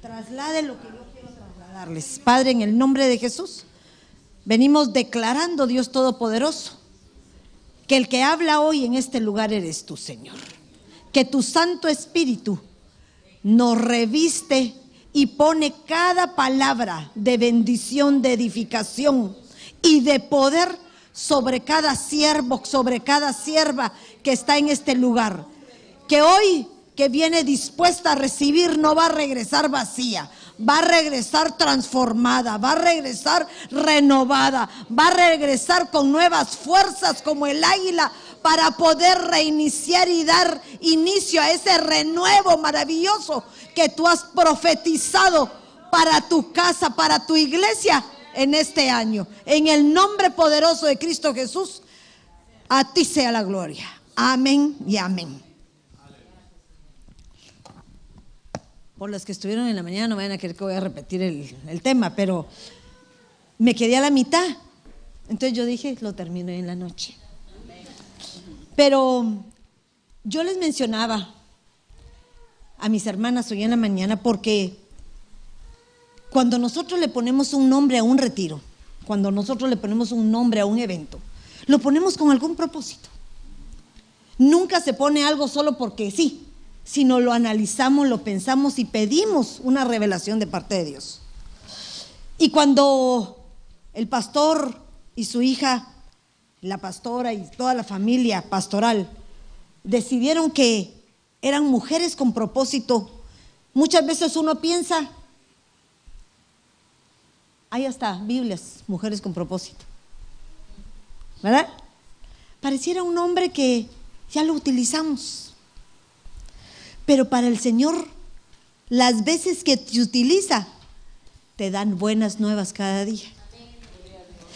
traslade lo que yo quiero trasladarles. Padre, en el nombre de Jesús, venimos declarando, Dios Todopoderoso, que el que habla hoy en este lugar eres tú, Señor. Que tu Santo Espíritu nos reviste y pone cada palabra de bendición, de edificación y de poder sobre cada siervo, sobre cada sierva que está en este lugar. Que hoy que viene dispuesta a recibir no va a regresar vacía, va a regresar transformada, va a regresar renovada, va a regresar con nuevas fuerzas como el águila para poder reiniciar y dar inicio a ese renuevo maravilloso que tú has profetizado para tu casa, para tu iglesia en este año. En el nombre poderoso de Cristo Jesús, a ti sea la gloria. Amén y amén. Por los que estuvieron en la mañana no vayan a querer que voy a repetir el, tema, pero me quedé a la mitad. Entonces yo dije, lo termino en la noche. Pero yo les mencionaba a mis hermanas hoy en la mañana porque cuando nosotros le ponemos un nombre a un retiro, cuando nosotros le ponemos un nombre a un evento, lo ponemos con algún propósito. Nunca se pone algo solo porque sí sino lo analizamos, lo pensamos y pedimos una revelación de parte de Dios. Y cuando el pastor y su hija, la pastora y toda la familia pastoral decidieron que eran mujeres con propósito, muchas veces uno piensa, ahí está, Biblias, mujeres con propósito. ¿Verdad? Pareciera un nombre que ya lo utilizamos. Pero para el Señor, las veces que te utiliza, te dan buenas nuevas cada día.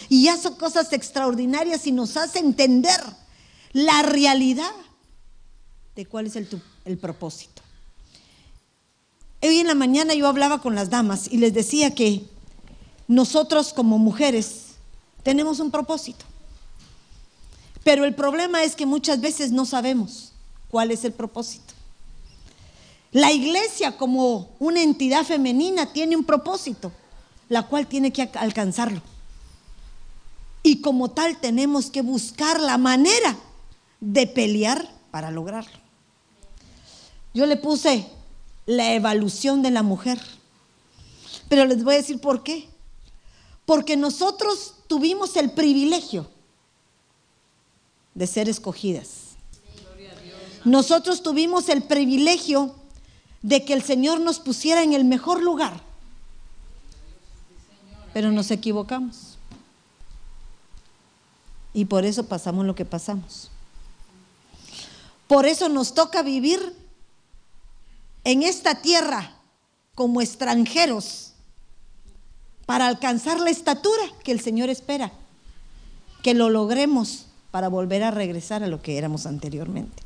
Y ya son cosas extraordinarias y nos hace entender la realidad de cuál es el, el propósito. Hoy en la mañana yo hablaba con las damas y les decía que nosotros como mujeres tenemos un propósito. Pero el problema es que muchas veces no sabemos cuál es el propósito. La iglesia como una entidad femenina tiene un propósito, la cual tiene que alcanzarlo. Y como tal tenemos que buscar la manera de pelear para lograrlo. Yo le puse la evolución de la mujer, pero les voy a decir por qué. Porque nosotros tuvimos el privilegio de ser escogidas. Nosotros tuvimos el privilegio de que el Señor nos pusiera en el mejor lugar. Pero nos equivocamos. Y por eso pasamos lo que pasamos. Por eso nos toca vivir en esta tierra como extranjeros para alcanzar la estatura que el Señor espera, que lo logremos para volver a regresar a lo que éramos anteriormente.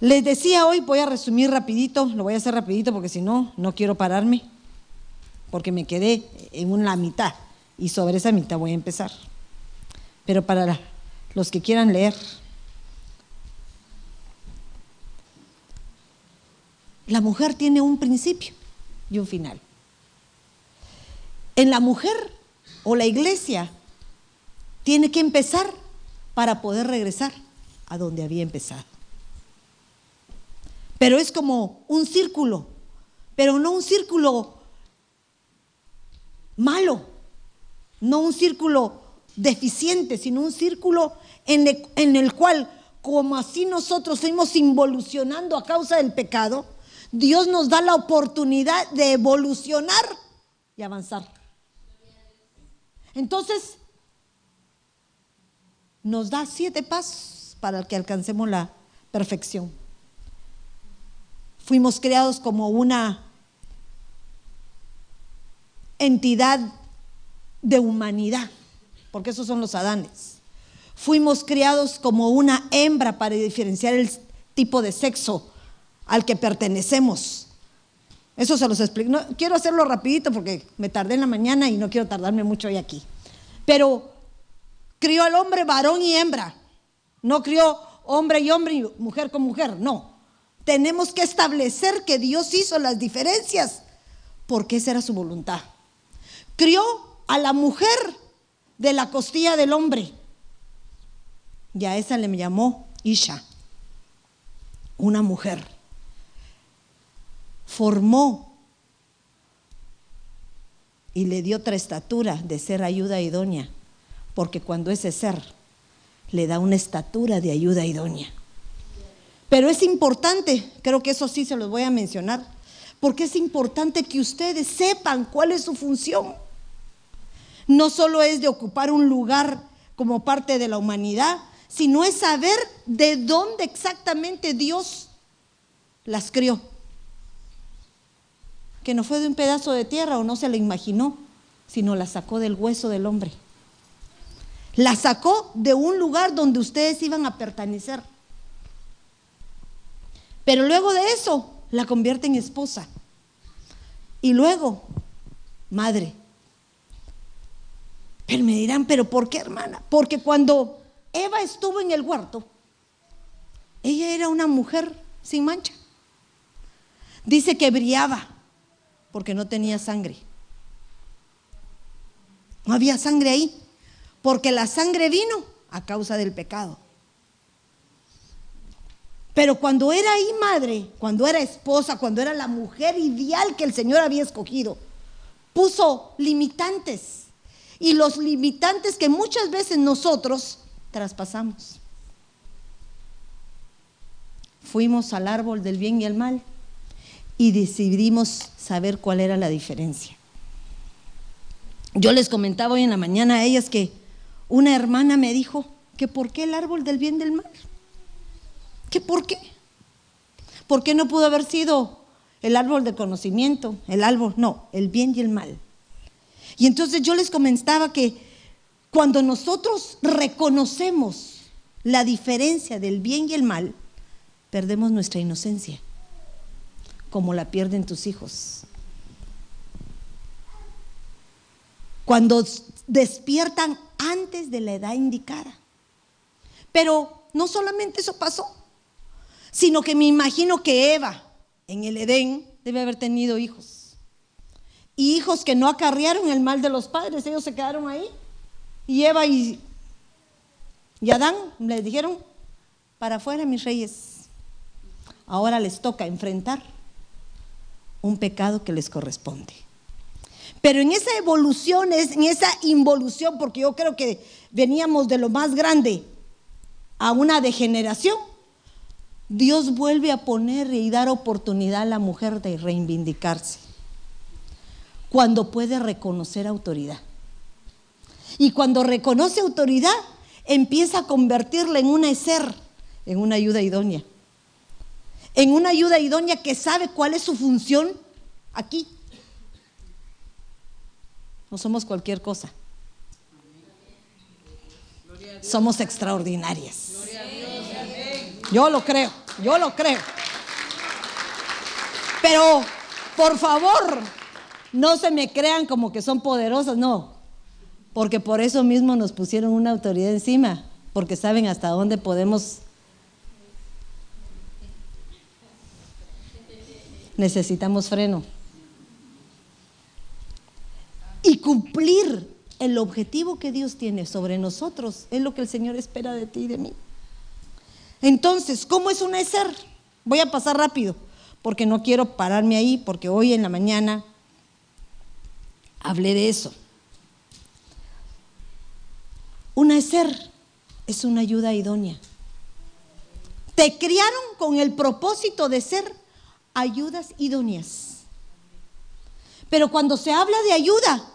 Les decía hoy, voy a resumir rapidito, lo voy a hacer rapidito porque si no, no quiero pararme, porque me quedé en una mitad y sobre esa mitad voy a empezar. Pero para los que quieran leer, la mujer tiene un principio y un final. En la mujer o la iglesia tiene que empezar para poder regresar a donde había empezado. Pero es como un círculo, pero no un círculo malo, no un círculo deficiente, sino un círculo en el, cual, como así nosotros fuimos involucionando a causa del pecado, Dios nos da la oportunidad de evolucionar y avanzar. Entonces, nos da siete pasos para que alcancemos la perfección. Fuimos creados como una entidad de humanidad, porque esos son los Adanes. Fuimos criados como una hembra para diferenciar el tipo de sexo al que pertenecemos. Eso se los explico. Quiero hacerlo rapidito porque me tardé en la mañana y no quiero tardarme mucho hoy aquí. Pero crió al hombre varón y hembra. No crió hombre y hombre y mujer con mujer, no tenemos que establecer que Dios hizo las diferencias porque esa era su voluntad. Crió a la mujer de la costilla del hombre y a esa le llamó Isha, una mujer. Formó y le dio otra estatura de ser ayuda idónea, porque cuando ese ser le da una estatura de ayuda idónea. Pero es importante, creo que eso sí se los voy a mencionar, porque es importante que ustedes sepan cuál es su función. No solo es de ocupar un lugar como parte de la humanidad, sino es saber de dónde exactamente Dios las crió. Que no fue de un pedazo de tierra o no se lo imaginó, sino la sacó del hueso del hombre. La sacó de un lugar donde ustedes iban a pertenecer. Pero luego de eso, la convierte en esposa. Y luego, madre. Pero me dirán, ¿pero por qué, hermana? Porque cuando Eva estuvo en el huerto, ella era una mujer sin mancha. Dice que brillaba porque no tenía sangre. No había sangre ahí, porque la sangre vino a causa del pecado. Pero cuando era ahí madre, cuando era esposa, cuando era la mujer ideal que el Señor había escogido, puso limitantes. Y los limitantes que muchas veces nosotros traspasamos. Fuimos al árbol del bien y el mal y decidimos saber cuál era la diferencia. Yo les comentaba hoy en la mañana a ellas que una hermana me dijo que por qué el árbol del bien y del mal. ¿Qué por qué? ¿Por qué no pudo haber sido el árbol de conocimiento? El árbol, no, el bien y el mal. Y entonces yo les comentaba que cuando nosotros reconocemos la diferencia del bien y el mal, perdemos nuestra inocencia, como la pierden tus hijos. Cuando despiertan antes de la edad indicada. Pero no solamente eso pasó, sino que me imagino que Eva en el Edén debe haber tenido hijos. Y hijos que no acarrearon el mal de los padres, ellos se quedaron ahí y Eva y, Adán les dijeron, para afuera mis reyes. Ahora les toca enfrentar un pecado que les corresponde. Pero en esa evolución, en esa involución, porque yo creo que veníamos de lo más grande a una degeneración, Dios vuelve a poner y dar oportunidad a la mujer de reivindicarse cuando puede reconocer autoridad. Y cuando reconoce autoridad, empieza a convertirla en una ser, en una ayuda idónea. En una ayuda idónea que sabe cuál es su función aquí. No somos cualquier cosa. Somos extraordinarias. Yo lo creo, yo lo creo. Pero, por favor, no se me crean como que son poderosas, no porque por eso mismo nos pusieron una autoridad encima, porque saben hasta dónde podemos... Necesitamos freno. Y cumplir el objetivo que Dios tiene sobre nosotros es lo que el Señor espera de ti y de mí. Entonces, ¿cómo es un ser? Voy a pasar rápido, porque no quiero pararme ahí, porque hoy en la mañana hablé de eso. Una ser es una ayuda idónea. Te criaron con el propósito de ser ayudas idóneas. Pero cuando se habla de ayuda,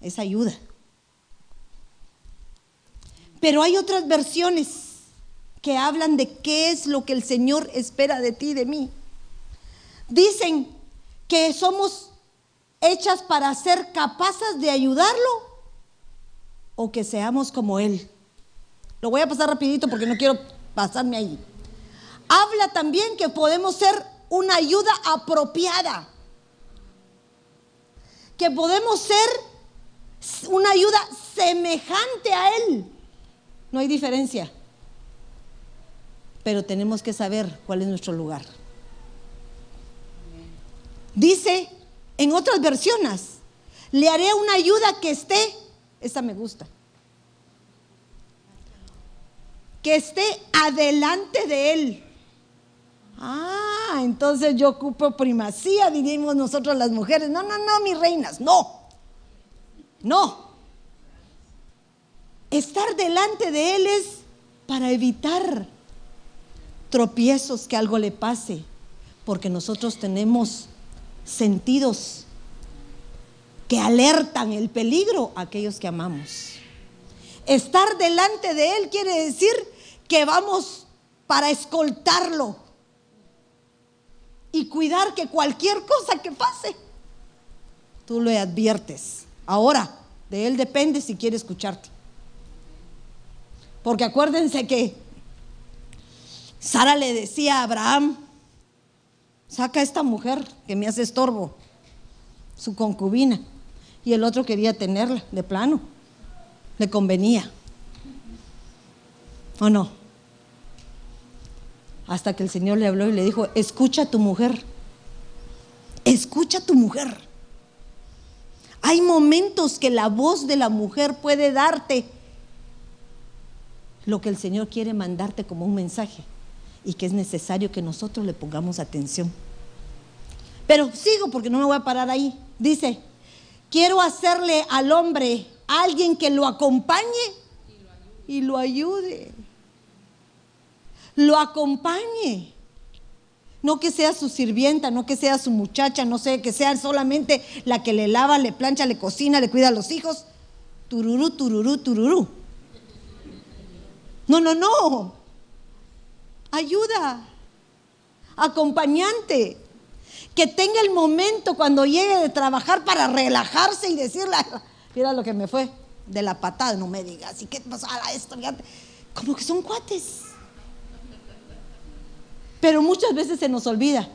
es ayuda. Pero hay otras versiones que hablan de qué es lo que el Señor espera de ti y de mí. Dicen que somos hechas para ser capaces de ayudarlo o que seamos como Él. Lo voy a pasar rapidito porque no quiero pasarme ahí. Habla también que podemos ser una ayuda apropiada. Que podemos ser una ayuda semejante a Él. No hay diferencia. pero tenemos que saber cuál es nuestro lugar. Dice en otras versiones, le haré una ayuda que esté, esta me gusta, que esté adelante de él. Ah, entonces yo ocupo primacía, diríamos nosotros las mujeres. No, no, no, mis reinas, no. No. Estar delante de Él es para evitar tropiezos que algo le pase, porque nosotros tenemos sentidos que alertan el peligro a aquellos que amamos. Estar delante de Él quiere decir que vamos para escoltarlo y cuidar que cualquier cosa que pase, tú le adviertes. Ahora, de Él depende si quiere escucharte. Porque acuérdense que Sara le decía a Abraham, saca a esta mujer que me hace estorbo, su concubina. Y el otro quería tenerla, de plano. Le convenía. ¿O no? Hasta que el Señor le habló y le dijo, escucha a tu mujer. Escucha a tu mujer. Hay momentos que la voz de la mujer puede darte lo que el Señor quiere mandarte como un mensaje y que es necesario que nosotros le pongamos atención. Pero sigo porque no me voy a parar ahí. Dice, quiero hacerle al hombre alguien que lo acompañe y lo ayude. Lo acompañe. No que sea su sirvienta, no que sea su muchacha, no sé, que sea solamente la que le lava, le plancha, le cocina, le cuida a los hijos. Tururú, tururú, tururú. No, no, no. Ayuda. Acompañante. Que tenga el momento cuando llegue de trabajar para relajarse y decirle, mira lo que me fue de la patada, no me digas, ¿y qué pasó? esto, Como que son cuates. Pero muchas veces se nos olvida,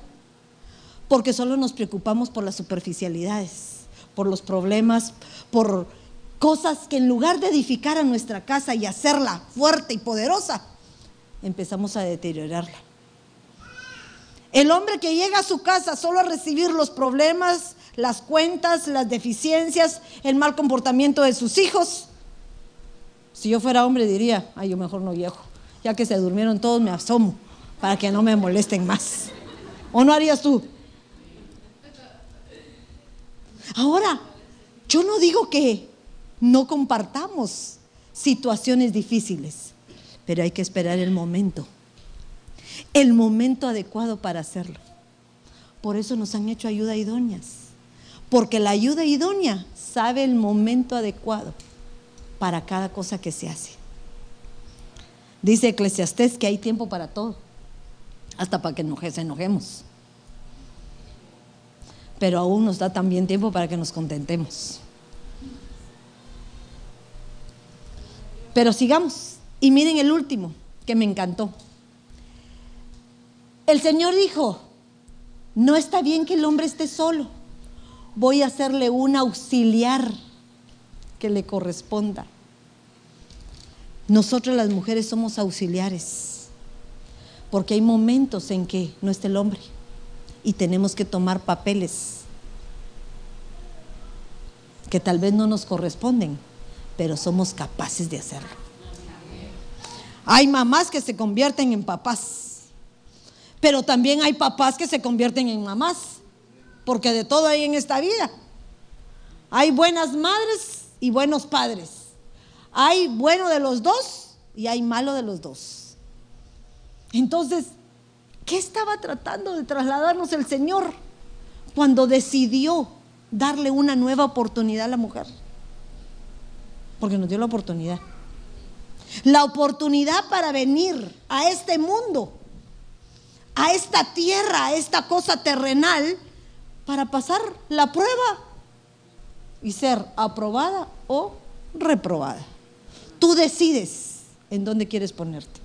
porque solo nos preocupamos por las superficialidades, por los problemas, por cosas que en lugar de edificar a nuestra casa y hacerla fuerte y poderosa, empezamos a deteriorarla. El hombre que llega a su casa solo a recibir los problemas, las cuentas, las deficiencias, el mal comportamiento de sus hijos. Si yo fuera hombre diría, ay, yo mejor no llego. Ya que se durmieron todos, me asomo para que no me molesten más. ¿O no harías tú? Ahora, yo no digo que no compartamos situaciones difíciles, pero hay que esperar el momento, el momento adecuado para hacerlo. Por eso nos han hecho ayuda idóneas, porque la ayuda idónea sabe el momento adecuado para cada cosa que se hace. Dice Eclesiastés que hay tiempo para todo, hasta para que nos enojemos. Pero aún nos da también tiempo para que nos contentemos. Pero sigamos. Y miren el último, que me encantó. El Señor dijo, no está bien que el hombre esté solo. Voy a hacerle un auxiliar que le corresponda. Nosotros las mujeres somos auxiliares, porque hay momentos en que no está el hombre y tenemos que tomar papeles que tal vez no nos corresponden, pero somos capaces de hacerlo. Hay mamás que se convierten en papás, pero también hay papás que se convierten en mamás, porque de todo hay en esta vida. Hay buenas madres y buenos padres. Hay bueno de los dos y hay malo de los dos. Entonces, ¿qué estaba tratando de trasladarnos el Señor cuando decidió darle una nueva oportunidad a la mujer? Porque nos dio la oportunidad. La oportunidad para venir a este mundo, a esta tierra, a esta cosa terrenal, para pasar la prueba y ser aprobada o reprobada. Tú decides en dónde quieres ponerte.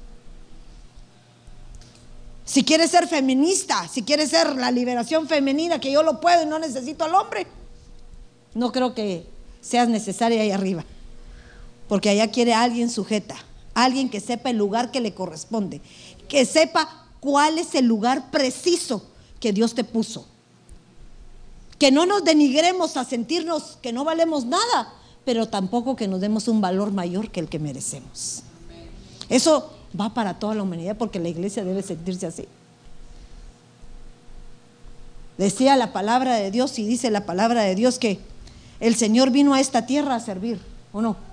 Si quieres ser feminista, si quieres ser la liberación femenina, que yo lo puedo y no necesito al hombre, no creo que seas necesaria ahí arriba porque allá quiere alguien sujeta, alguien que sepa el lugar que le corresponde, que sepa cuál es el lugar preciso que Dios te puso. Que no nos denigremos a sentirnos que no valemos nada, pero tampoco que nos demos un valor mayor que el que merecemos. Eso va para toda la humanidad porque la iglesia debe sentirse así. Decía la palabra de Dios y dice la palabra de Dios que el Señor vino a esta tierra a servir, ¿o no?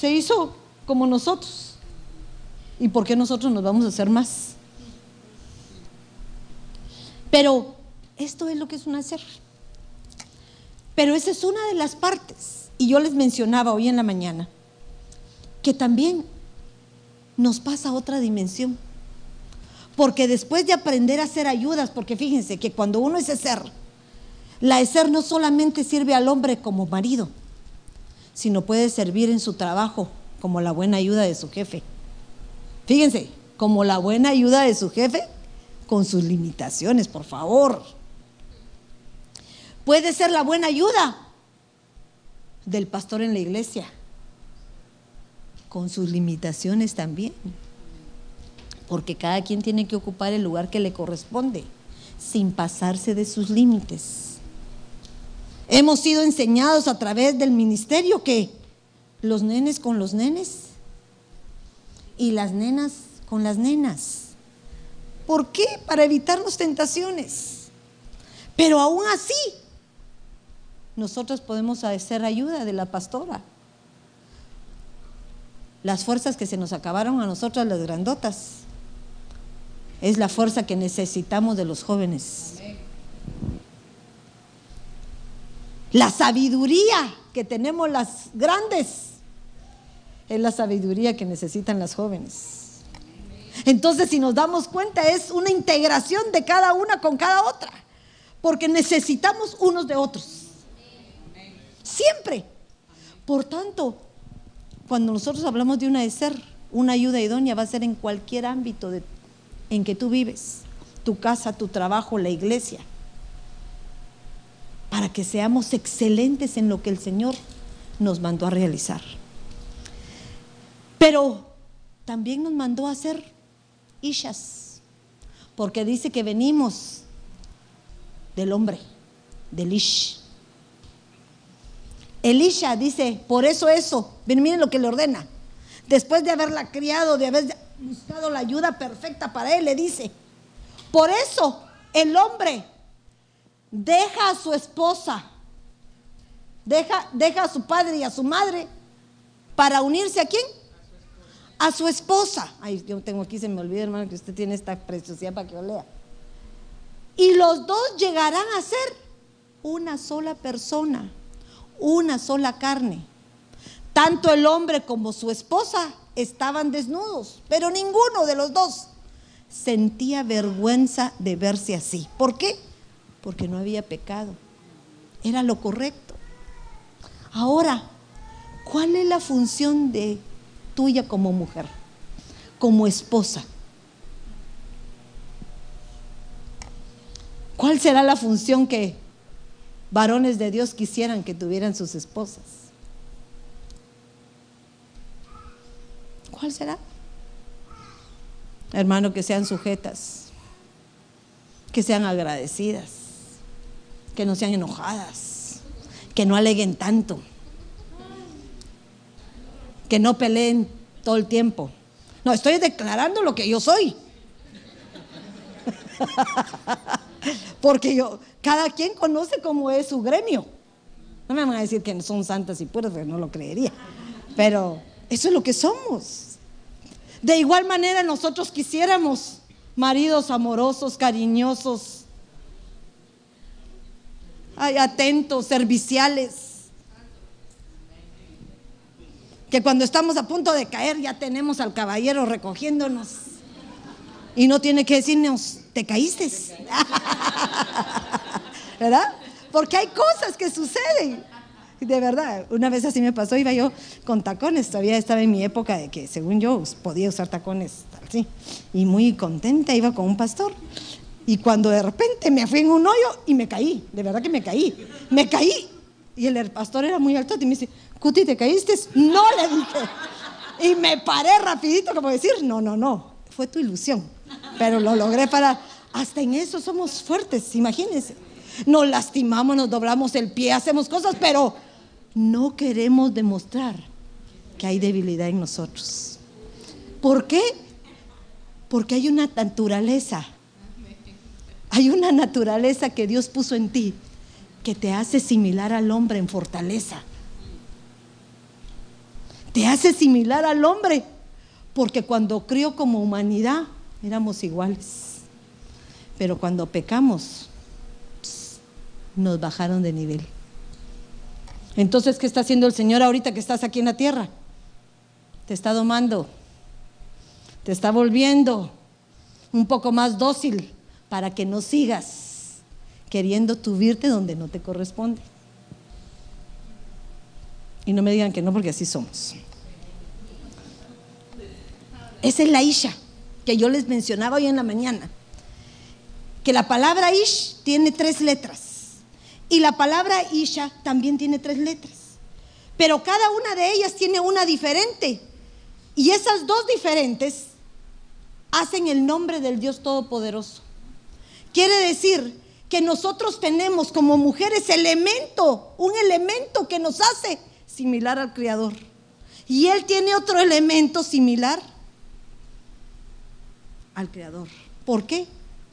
Se hizo como nosotros. ¿Y por qué nosotros nos vamos a hacer más? Pero esto es lo que es un hacer. Pero esa es una de las partes. Y yo les mencionaba hoy en la mañana que también nos pasa otra dimensión. Porque después de aprender a hacer ayudas, porque fíjense que cuando uno es ser, la ser no solamente sirve al hombre como marido, sino puede servir en su trabajo como la buena ayuda de su jefe. Fíjense, como la buena ayuda de su jefe, con sus limitaciones, por favor. Puede ser la buena ayuda del pastor en la iglesia, con sus limitaciones también. Porque cada quien tiene que ocupar el lugar que le corresponde, sin pasarse de sus límites. Hemos sido enseñados a través del ministerio que los nenes con los nenes y las nenas con las nenas. ¿Por qué? Para evitarnos tentaciones. Pero aún así, nosotros podemos hacer ayuda de la pastora. Las fuerzas que se nos acabaron a nosotras, las grandotas, es la fuerza que necesitamos de los jóvenes. La sabiduría que tenemos las grandes es la sabiduría que necesitan las jóvenes. Entonces, si nos damos cuenta, es una integración de cada una con cada otra, porque necesitamos unos de otros. Siempre. Por tanto, cuando nosotros hablamos de una de ser, una ayuda idónea va a ser en cualquier ámbito en que tú vives, tu casa, tu trabajo, la iglesia, para que seamos excelentes en lo que el Señor nos mandó a realizar. Pero también nos mandó a ser ishas, porque dice que venimos del hombre, del ish. Elisha dice, por eso eso, miren lo que le ordena. Después de haberla criado, de haber buscado la ayuda perfecta para él, le dice, por eso el hombre deja a su esposa, deja, deja a su padre y a su madre para unirse a quién? a su esposa. Ay, yo tengo aquí, se me olvida, hermano, que usted tiene esta preciosidad para que yo lea. Y los dos llegarán a ser una sola persona, una sola carne. Tanto el hombre como su esposa estaban desnudos, pero ninguno de los dos sentía vergüenza de verse así. ¿Por qué? Porque no había pecado. Era lo correcto. Ahora, ¿cuál es la función de tuya como mujer, como esposa. ¿Cuál será la función que varones de Dios quisieran que tuvieran sus esposas? ¿Cuál será? Hermano, que sean sujetas, que sean agradecidas, que no sean enojadas, que no aleguen tanto que no peleen todo el tiempo. No, estoy declarando lo que yo soy. Porque yo, cada quien conoce cómo es su gremio. No me van a decir que son santas y puras, no lo creería. Pero eso es lo que somos. De igual manera nosotros quisiéramos maridos amorosos, cariñosos, atentos, serviciales que cuando estamos a punto de caer ya tenemos al caballero recogiéndonos y no tiene que decirnos, te caíste. ¿Verdad? Porque hay cosas que suceden. De verdad, una vez así me pasó, iba yo con tacones, todavía estaba en mi época de que según yo podía usar tacones así, y muy contenta iba con un pastor. Y cuando de repente me fui en un hoyo y me caí, de verdad que me caí, me caí. Y el pastor era muy alto y me dice, Cuti, ¿te caíste? No, le dije. Y me paré rapidito como decir, no, no, no, fue tu ilusión, pero lo logré para... Hasta en eso somos fuertes, imagínense. Nos lastimamos, nos doblamos el pie, hacemos cosas, pero no queremos demostrar que hay debilidad en nosotros. ¿Por qué? Porque hay una naturaleza. Hay una naturaleza que Dios puso en ti que te hace similar al hombre en fortaleza. Te hace similar al hombre porque cuando crió como humanidad éramos iguales. Pero cuando pecamos, nos bajaron de nivel. Entonces, ¿qué está haciendo el Señor ahorita que estás aquí en la tierra? Te está domando, te está volviendo un poco más dócil para que no sigas queriendo tubirte donde no te corresponde. Y no me digan que no, porque así somos. Esa es la Isha que yo les mencionaba hoy en la mañana que la palabra Ish tiene tres letras y la palabra Isha también tiene tres letras. Pero cada una de ellas tiene una diferente. Y esas dos diferentes hacen el nombre del Dios Todopoderoso. Quiere decir que nosotros tenemos como mujeres elemento, un elemento que nos hace similar al Creador. Y Él tiene otro elemento similar al Creador. ¿Por qué?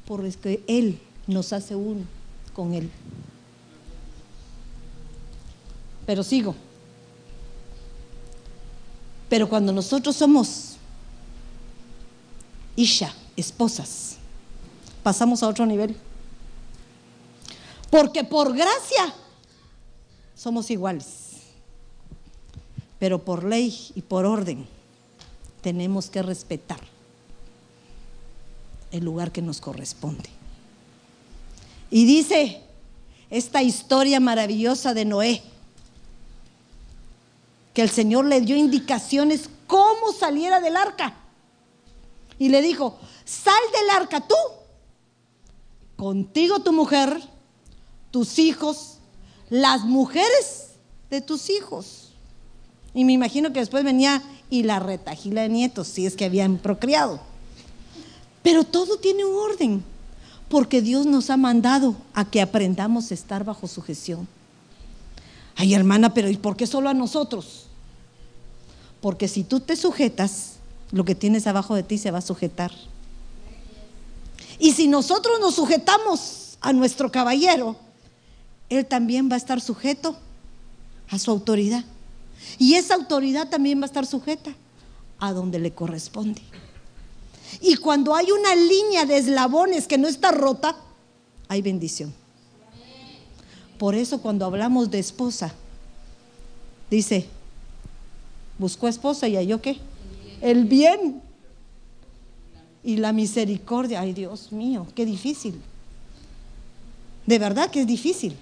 porque Él nos hace uno con Él. Pero sigo. Pero cuando nosotros somos Isha, esposas, pasamos a otro nivel. Porque por gracia somos iguales. Pero por ley y por orden tenemos que respetar el lugar que nos corresponde. Y dice esta historia maravillosa de Noé, que el Señor le dio indicaciones cómo saliera del arca. Y le dijo, sal del arca tú, contigo tu mujer, tus hijos, las mujeres de tus hijos. Y me imagino que después venía y la retajila de nietos, si es que habían procreado. Pero todo tiene un orden, porque Dios nos ha mandado a que aprendamos a estar bajo sujeción. Ay, hermana, pero ¿y por qué solo a nosotros? Porque si tú te sujetas, lo que tienes abajo de ti se va a sujetar. Y si nosotros nos sujetamos a nuestro caballero, él también va a estar sujeto a su autoridad. Y esa autoridad también va a estar sujeta a donde le corresponde. Y cuando hay una línea de eslabones que no está rota, hay bendición. Por eso cuando hablamos de esposa, dice, buscó esposa y halló qué? El bien. Y la misericordia. Ay Dios mío, qué difícil. De verdad que es difícil.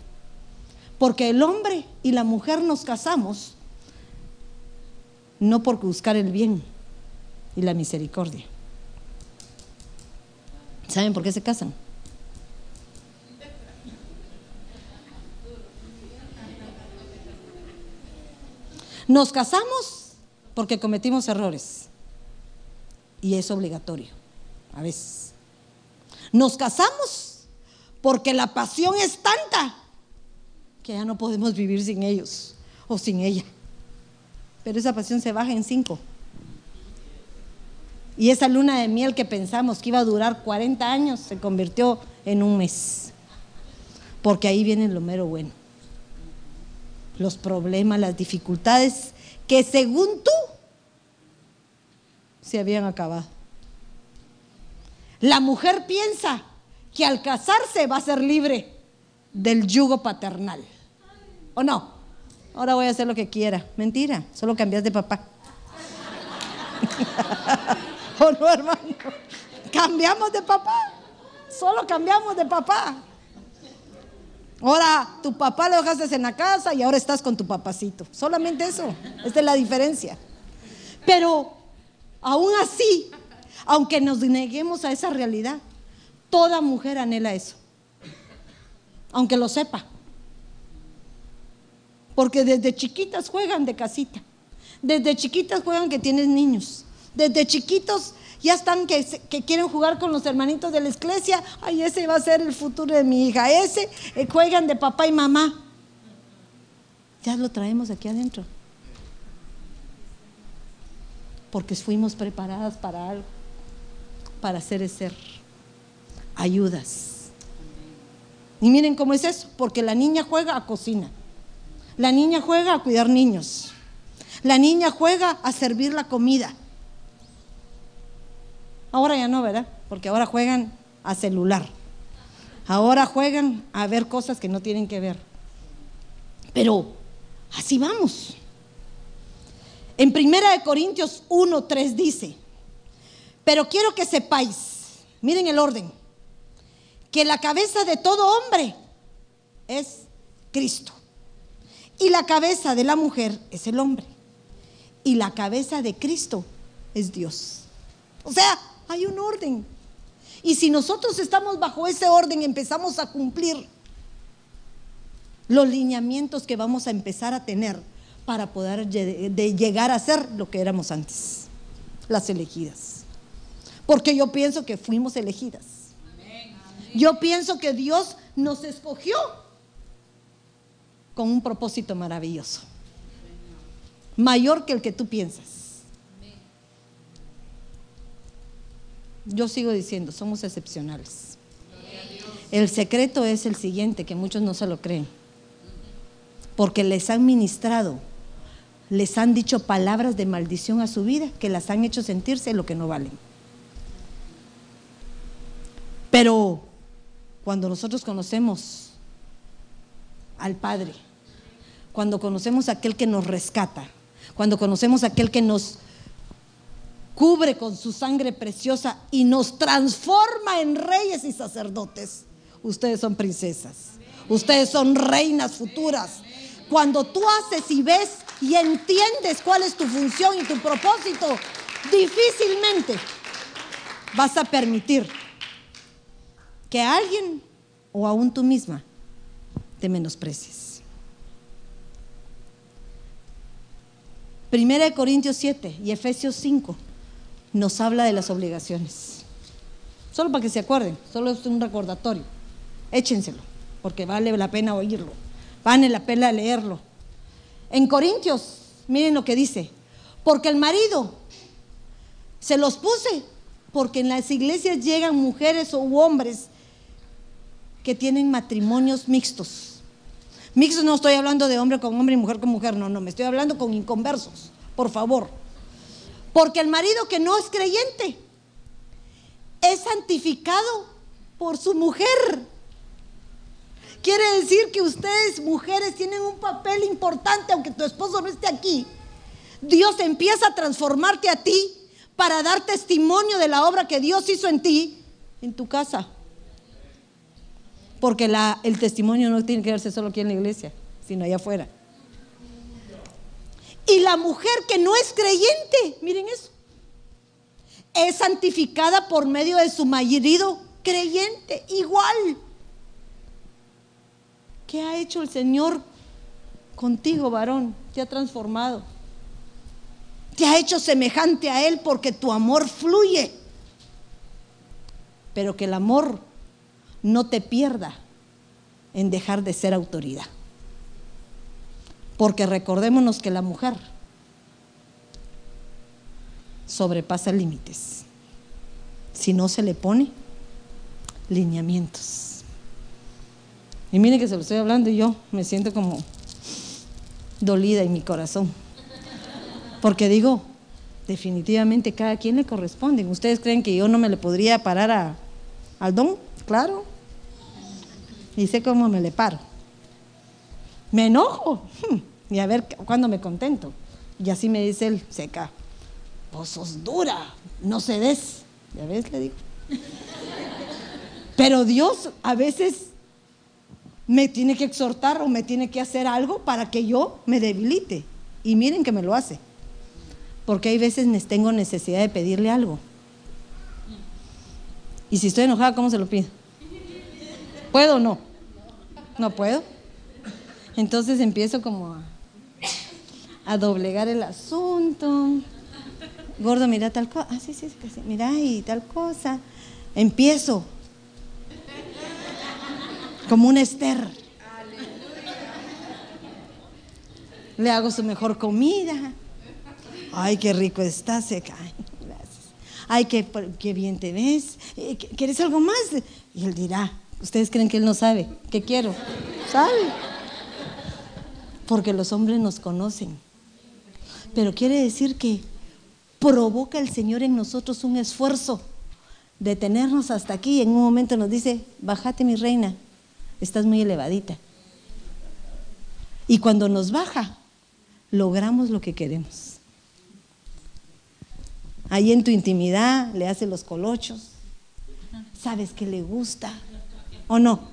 Porque el hombre y la mujer nos casamos no por buscar el bien y la misericordia ¿Saben por qué se casan? Nos casamos porque cometimos errores. Y es obligatorio, a veces. Nos casamos porque la pasión es tanta que ya no podemos vivir sin ellos o sin ella. Pero esa pasión se baja en cinco. Y esa luna de miel que pensamos que iba a durar 40 años se convirtió en un mes. Porque ahí viene lo mero bueno. Los problemas, las dificultades que según tú se habían acabado. La mujer piensa que al casarse va a ser libre del yugo paternal. ¿O no? Ahora voy a hacer lo que quiera. Mentira, solo cambias de papá. ¿O no, hermano? Cambiamos de papá. Solo cambiamos de papá. Ahora tu papá lo dejaste en la casa y ahora estás con tu papacito. Solamente eso. Esta es la diferencia. Pero aún así, aunque nos neguemos a esa realidad, toda mujer anhela eso. Aunque lo sepa. Porque desde chiquitas juegan de casita. Desde chiquitas juegan que tienes niños. Desde chiquitos ya están que, que, quieren jugar con los hermanitos de la iglesia. Ay, ese va a ser el futuro de mi hija. Ese eh, juegan de papá y mamá. Ya lo traemos aquí adentro. Porque fuimos preparadas para algo, para hacer ser ayudas. Y miren cómo es eso, porque la niña juega a cocina, la niña juega a cuidar niños, la niña juega a servir la comida. Ahora ya no, ¿verdad? Porque ahora juegan a celular. Ahora juegan a ver cosas que no tienen que ver. Pero así vamos. En Primera de Corintios 1, 3 dice, pero quiero que sepáis, miren el orden, que la cabeza de todo hombre es Cristo. Y la cabeza de la mujer es el hombre. Y la cabeza de Cristo es Dios. O sea, hay un orden. Y si nosotros estamos bajo ese orden, empezamos a cumplir los lineamientos que vamos a empezar a tener para poder llegar a ser lo que éramos antes, las elegidas. Porque yo pienso que fuimos elegidas. Yo pienso que Dios nos escogió con un propósito maravilloso, mayor que el que tú piensas. Yo sigo diciendo, somos excepcionales. El secreto es el siguiente, que muchos no se lo creen, porque les han ministrado, les han dicho palabras de maldición a su vida que las han hecho sentirse lo que no valen. Pero cuando nosotros conocemos al Padre, cuando conocemos a aquel que nos rescata, cuando conocemos a aquel que nos cubre con su sangre preciosa y nos transforma en reyes y sacerdotes. Ustedes son princesas, ustedes son reinas futuras. Cuando tú haces y ves y entiendes cuál es tu función y tu propósito, difícilmente vas a permitir que alguien o aún tú misma te menosprecies. Primera de Corintios 7 y Efesios 5 nos habla de las obligaciones. Solo para que se acuerden, solo es un recordatorio. Échenselo, porque vale la pena oírlo, vale la pena leerlo. En Corintios, miren lo que dice, porque el marido se los puse, porque en las iglesias llegan mujeres o hombres que tienen matrimonios mixtos. Mixtos no estoy hablando de hombre con hombre y mujer con mujer, no, no, me estoy hablando con inconversos, por favor. Porque el marido que no es creyente es santificado por su mujer. Quiere decir que ustedes, mujeres, tienen un papel importante, aunque tu esposo no esté aquí. Dios empieza a transformarte a ti para dar testimonio de la obra que Dios hizo en ti, en tu casa porque el testimonio no tiene que verse solo aquí en la iglesia, sino allá afuera. Y la mujer que no es creyente, miren eso, es santificada por medio de su marido creyente, igual. ¿Qué ha hecho el Señor contigo, varón? Te ha transformado. Te ha hecho semejante a Él porque tu amor fluye. Pero que el amor no te pierda en dejar de ser autoridad. Porque recordémonos que la mujer sobrepasa límites si no se le pone lineamientos. Y mire que se lo estoy hablando y yo me siento como dolida en mi corazón. Porque digo, definitivamente cada quien le corresponde. ¿Ustedes creen que yo no me le podría parar a, al don? Claro, y sé cómo me le paro. Me enojo hmm, y a ver cuándo me contento. Y así me dice él, seca, vos sos dura, no se des. Ya ves, le digo. Pero Dios a veces me tiene que exhortar o me tiene que hacer algo para que yo me debilite. Y miren que me lo hace. Porque hay veces tengo necesidad de pedirle algo. Y si estoy enojada, ¿cómo se lo pido? ¿Puedo o no? No puedo. Entonces empiezo como a, doblegar el asunto. Gordo, mira tal cosa. Ah, sí, sí, sí, mira y tal cosa. Empiezo. Como un Esther. Le hago su mejor comida. Ay, qué rico está, se cae. Gracias. Ay, qué, qué bien te ves. Eh, ¿Quieres algo más? Y él dirá, ustedes creen que él no sabe. ¿Qué quiero? ¿Sabe? Porque los hombres nos conocen. Pero quiere decir que provoca el Señor en nosotros un esfuerzo de tenernos hasta aquí en un momento nos dice, bájate mi reina, estás muy elevadita. Y cuando nos baja, logramos lo que queremos. Ahí en tu intimidad le hace los colochos, sabes que le gusta o no.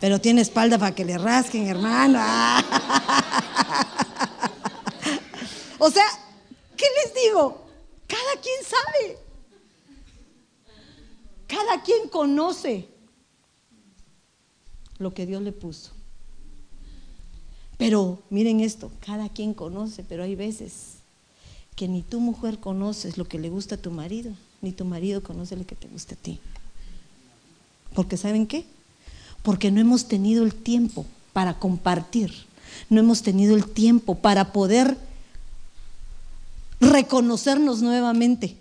Pero tiene espalda para que le rasquen, hermano. o sea, ¿qué les digo? Cada quien sabe. Cada quien conoce lo que Dios le puso. Pero miren esto, cada quien conoce, pero hay veces que ni tu mujer conoces lo que le gusta a tu marido, ni tu marido conoce lo que te gusta a ti. Porque ¿saben qué? Porque no hemos tenido el tiempo para compartir, no hemos tenido el tiempo para poder reconocernos nuevamente.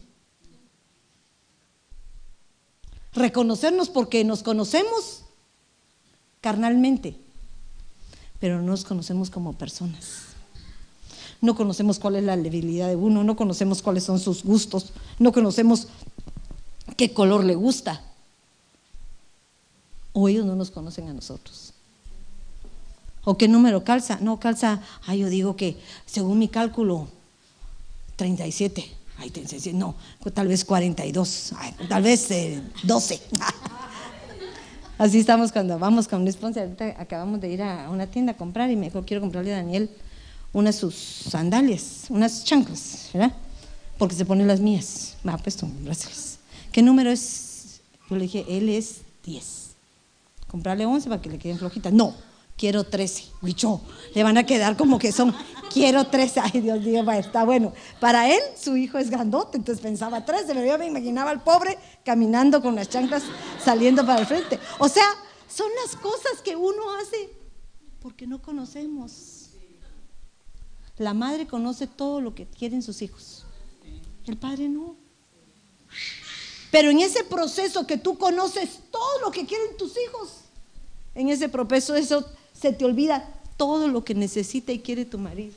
Reconocernos porque nos conocemos carnalmente, pero no nos conocemos como personas. No conocemos cuál es la debilidad de uno, no conocemos cuáles son sus gustos, no conocemos qué color le gusta. O ellos no nos conocen a nosotros. ¿O qué número calza? No, calza, ay, yo digo que según mi cálculo, 37. Ay, no, tal vez 42, tal vez 12. Así estamos cuando vamos con un sponsor. Acabamos de ir a una tienda a comprar y me dijo, quiero comprarle a Daniel unas sus sandalias, unas chanclas, ¿verdad? Porque se ponen las mías. Va, pues tú, gracias. ¿Qué número es? Yo le dije, él es 10. Comprarle 11 para que le queden flojitas. No, quiero 13. Bicho, le van a quedar como que son, quiero 13. Ay, Dios mío, está bueno. Para él, su hijo es grandote, entonces pensaba 13, pero yo me imaginaba al pobre caminando con las chanclas saliendo para el frente. O sea, son las cosas que uno hace porque no conocemos. La madre conoce todo lo que quieren sus hijos. El padre no. Pero en ese proceso que tú conoces todo lo que quieren tus hijos, en ese proceso eso se te olvida todo lo que necesita y quiere tu marido.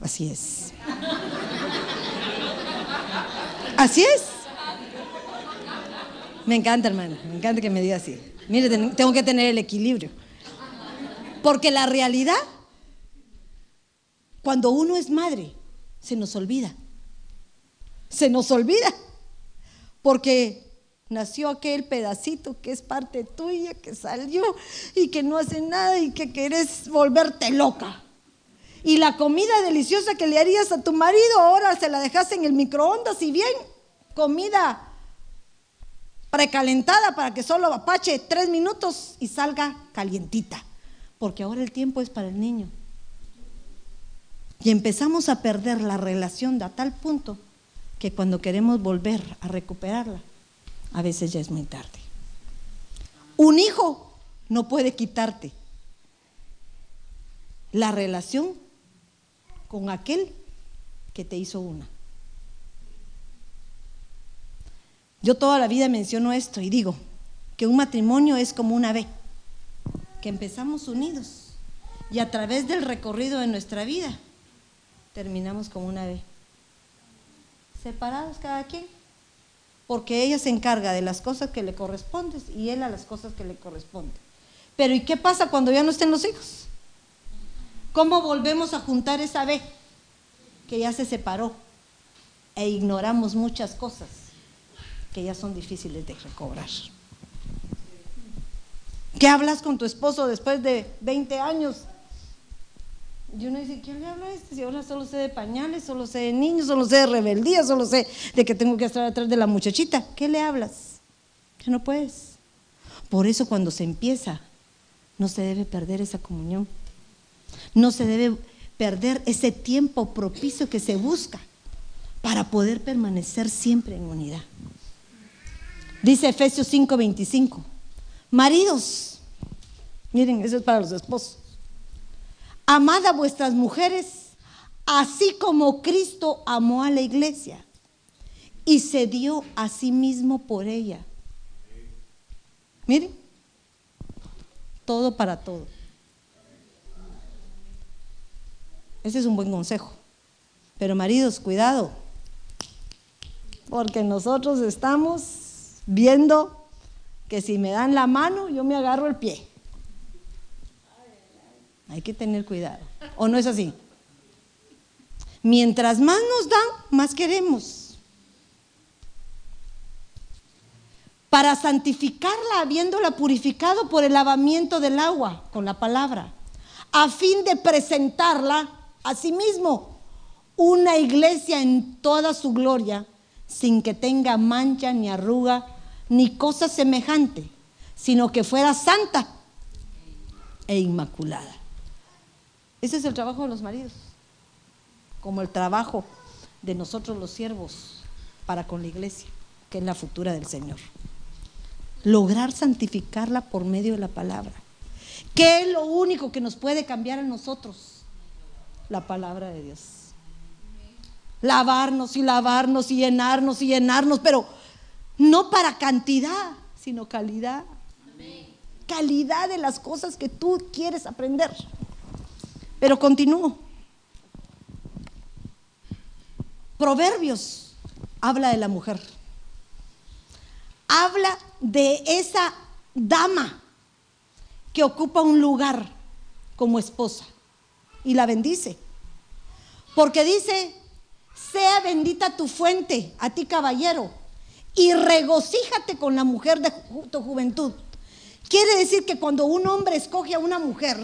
Así es. Así es. Me encanta, hermano. Me encanta que me diga así. Mire, tengo que tener el equilibrio. Porque la realidad, cuando uno es madre, se nos olvida. Se nos olvida. Porque nació aquel pedacito que es parte tuya, que salió y que no hace nada y que quieres volverte loca. Y la comida deliciosa que le harías a tu marido, ahora se la dejas en el microondas y bien, comida precalentada para que solo apache tres minutos y salga calientita porque ahora el tiempo es para el niño. Y empezamos a perder la relación a tal punto que cuando queremos volver a recuperarla, a veces ya es muy tarde. Un hijo no puede quitarte la relación con aquel que te hizo una. Yo toda la vida menciono esto y digo que un matrimonio es como una B que empezamos unidos y a través del recorrido de nuestra vida terminamos como una vez. Separados cada quien, porque ella se encarga de las cosas que le corresponden y él a las cosas que le corresponden. Pero ¿y qué pasa cuando ya no estén los hijos? ¿Cómo volvemos a juntar esa vez que ya se separó e ignoramos muchas cosas que ya son difíciles de recobrar? ¿Qué hablas con tu esposo después de 20 años? Y uno dice, ¿quién le habla a este? Si ahora solo sé de pañales, solo sé de niños, solo sé de rebeldía, solo sé de que tengo que estar atrás de la muchachita. ¿Qué le hablas? Que no puedes. Por eso cuando se empieza no se debe perder esa comunión. No se debe perder ese tiempo propicio que se busca para poder permanecer siempre en unidad. Dice Efesios 5:25, maridos, miren, eso es para los esposos, amad a vuestras mujeres así como Cristo amó a la iglesia y se dio a sí mismo por ella. Miren, todo para todo. Ese es un buen consejo. Pero maridos, cuidado, porque nosotros estamos viendo que si me dan la mano, yo me agarro el pie. Hay que tener cuidado. ¿O no es así? Mientras más nos dan, más queremos. Para santificarla, habiéndola purificado por el lavamiento del agua con la palabra, a fin de presentarla a sí mismo una iglesia en toda su gloria, sin que tenga mancha ni arruga ni cosa semejante, sino que fuera santa e inmaculada. Ese es el trabajo de los maridos, como el trabajo de nosotros los siervos para con la iglesia, que es la futura del Señor. Lograr santificarla por medio de la palabra. ¿Qué es lo único que nos puede cambiar a nosotros? la palabra de Dios. Lavarnos y lavarnos y llenarnos y llenarnos, pero no para cantidad, sino calidad. Calidad de las cosas que tú quieres aprender. Pero continúo. Proverbios habla de la mujer. Habla de esa dama que ocupa un lugar como esposa y la bendice. Porque dice, sea bendita tu fuente, a ti caballero, y regocíjate con la mujer de tu juventud. Quiere decir que cuando un hombre escoge a una mujer,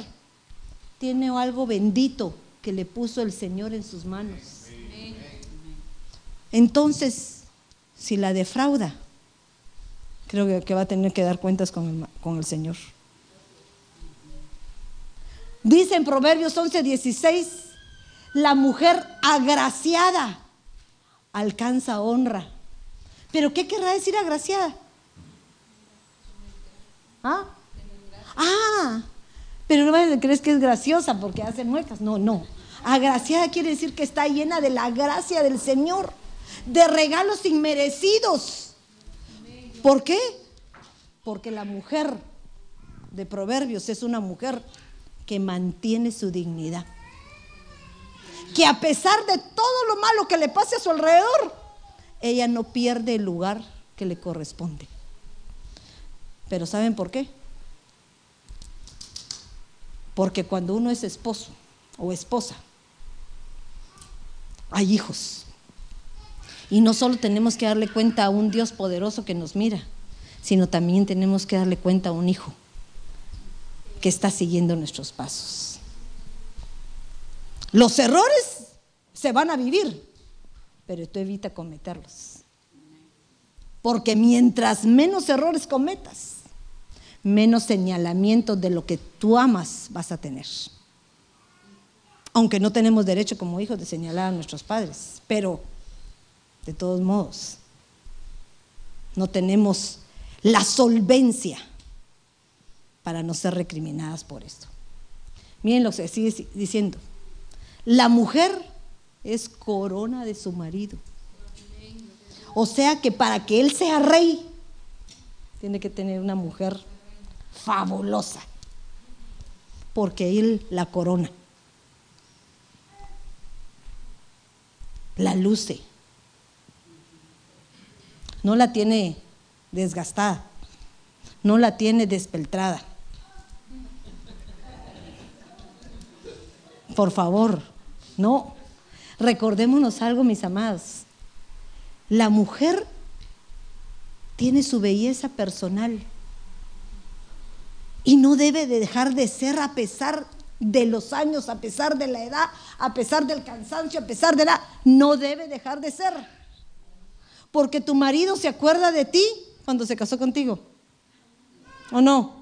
tiene algo bendito que le puso el Señor en sus manos. Entonces, si la defrauda, creo que va a tener que dar cuentas con el, con el Señor. Dice en Proverbios 11, 16, la mujer agraciada alcanza honra. ¿Pero qué querrá decir agraciada? ¿Ah? Ah, pero no crees que es graciosa porque hace muecas. No, no. Agraciada quiere decir que está llena de la gracia del Señor, de regalos inmerecidos. ¿Por qué? Porque la mujer de Proverbios es una mujer que mantiene su dignidad. Que a pesar de todo lo malo que le pase a su alrededor, ella no pierde el lugar que le corresponde. Pero ¿saben por qué? Porque cuando uno es esposo o esposa, hay hijos. Y no solo tenemos que darle cuenta a un Dios poderoso que nos mira, sino también tenemos que darle cuenta a un hijo que está siguiendo nuestros pasos. Los errores se van a vivir, pero tú evita cometerlos. Porque mientras menos errores cometas, menos señalamiento de lo que tú amas vas a tener. Aunque no tenemos derecho como hijos de señalar a nuestros padres, pero de todos modos, no tenemos la solvencia para no ser recriminadas por esto. Miren lo que sigue diciendo. La mujer es corona de su marido. O sea que para que él sea rey, tiene que tener una mujer fabulosa, porque él la corona. La luce. No la tiene desgastada, no la tiene despeltrada. por favor, no. Recordémonos algo, mis amados. La mujer tiene su belleza personal y no debe de dejar de ser a pesar de los años, a pesar de la edad, a pesar del cansancio, a pesar de la... No debe dejar de ser. Porque tu marido se acuerda de ti cuando se casó contigo. ¿O no?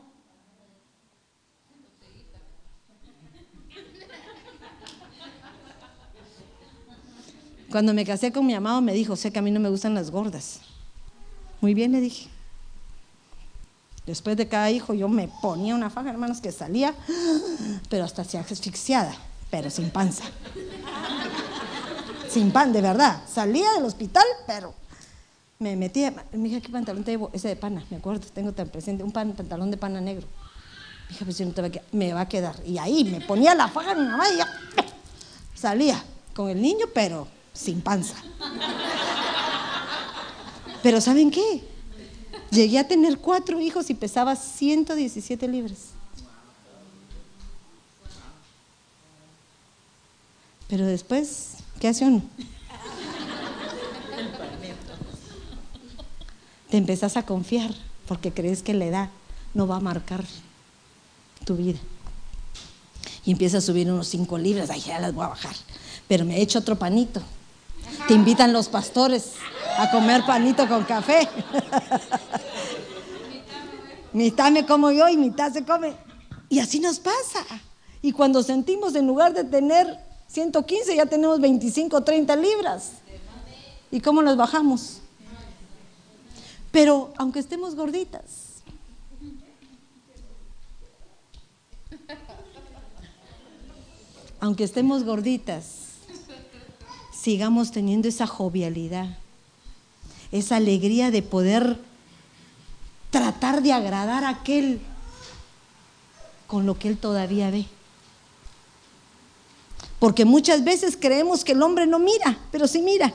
Cuando me casé con mi amado me dijo, sé que a mí no me gustan las gordas. Muy bien, le dije. Después de cada hijo yo me ponía una faja, hermanos, que salía, pero hasta se asfixiada, pero sin panza. Sin pan, de verdad. Salía del hospital, pero me metía, mi hija, ¿qué pantalón te llevo? Ese de pana, me acuerdo, tengo tan presente, un pantalón de pana negro. Mi hija, pues no te va a quedar, me va a quedar. Y ahí me ponía la faja en y ya salía con el niño, pero sin panza. Pero ¿saben qué? Llegué a tener cuatro hijos y pesaba 117 libras. Pero después, ¿qué hace uno? te empezás a confiar porque crees que la edad no va a marcar tu vida. Y empiezas a subir unos cinco libras, ay, ya las voy a bajar. Pero me he hecho otro panito. Te invitan los pastores a comer panito con café. mitad me como yo y mitad se come. Y así nos pasa. Y cuando sentimos, en lugar de tener 115, ya tenemos 25, 30 libras. ¿Y cómo nos bajamos? Pero aunque estemos gorditas, aunque estemos gorditas, sigamos teniendo esa jovialidad, esa alegría de poder tratar de agradar a aquel con lo que él todavía ve. Porque muchas veces creemos que el hombre no mira, pero sí mira.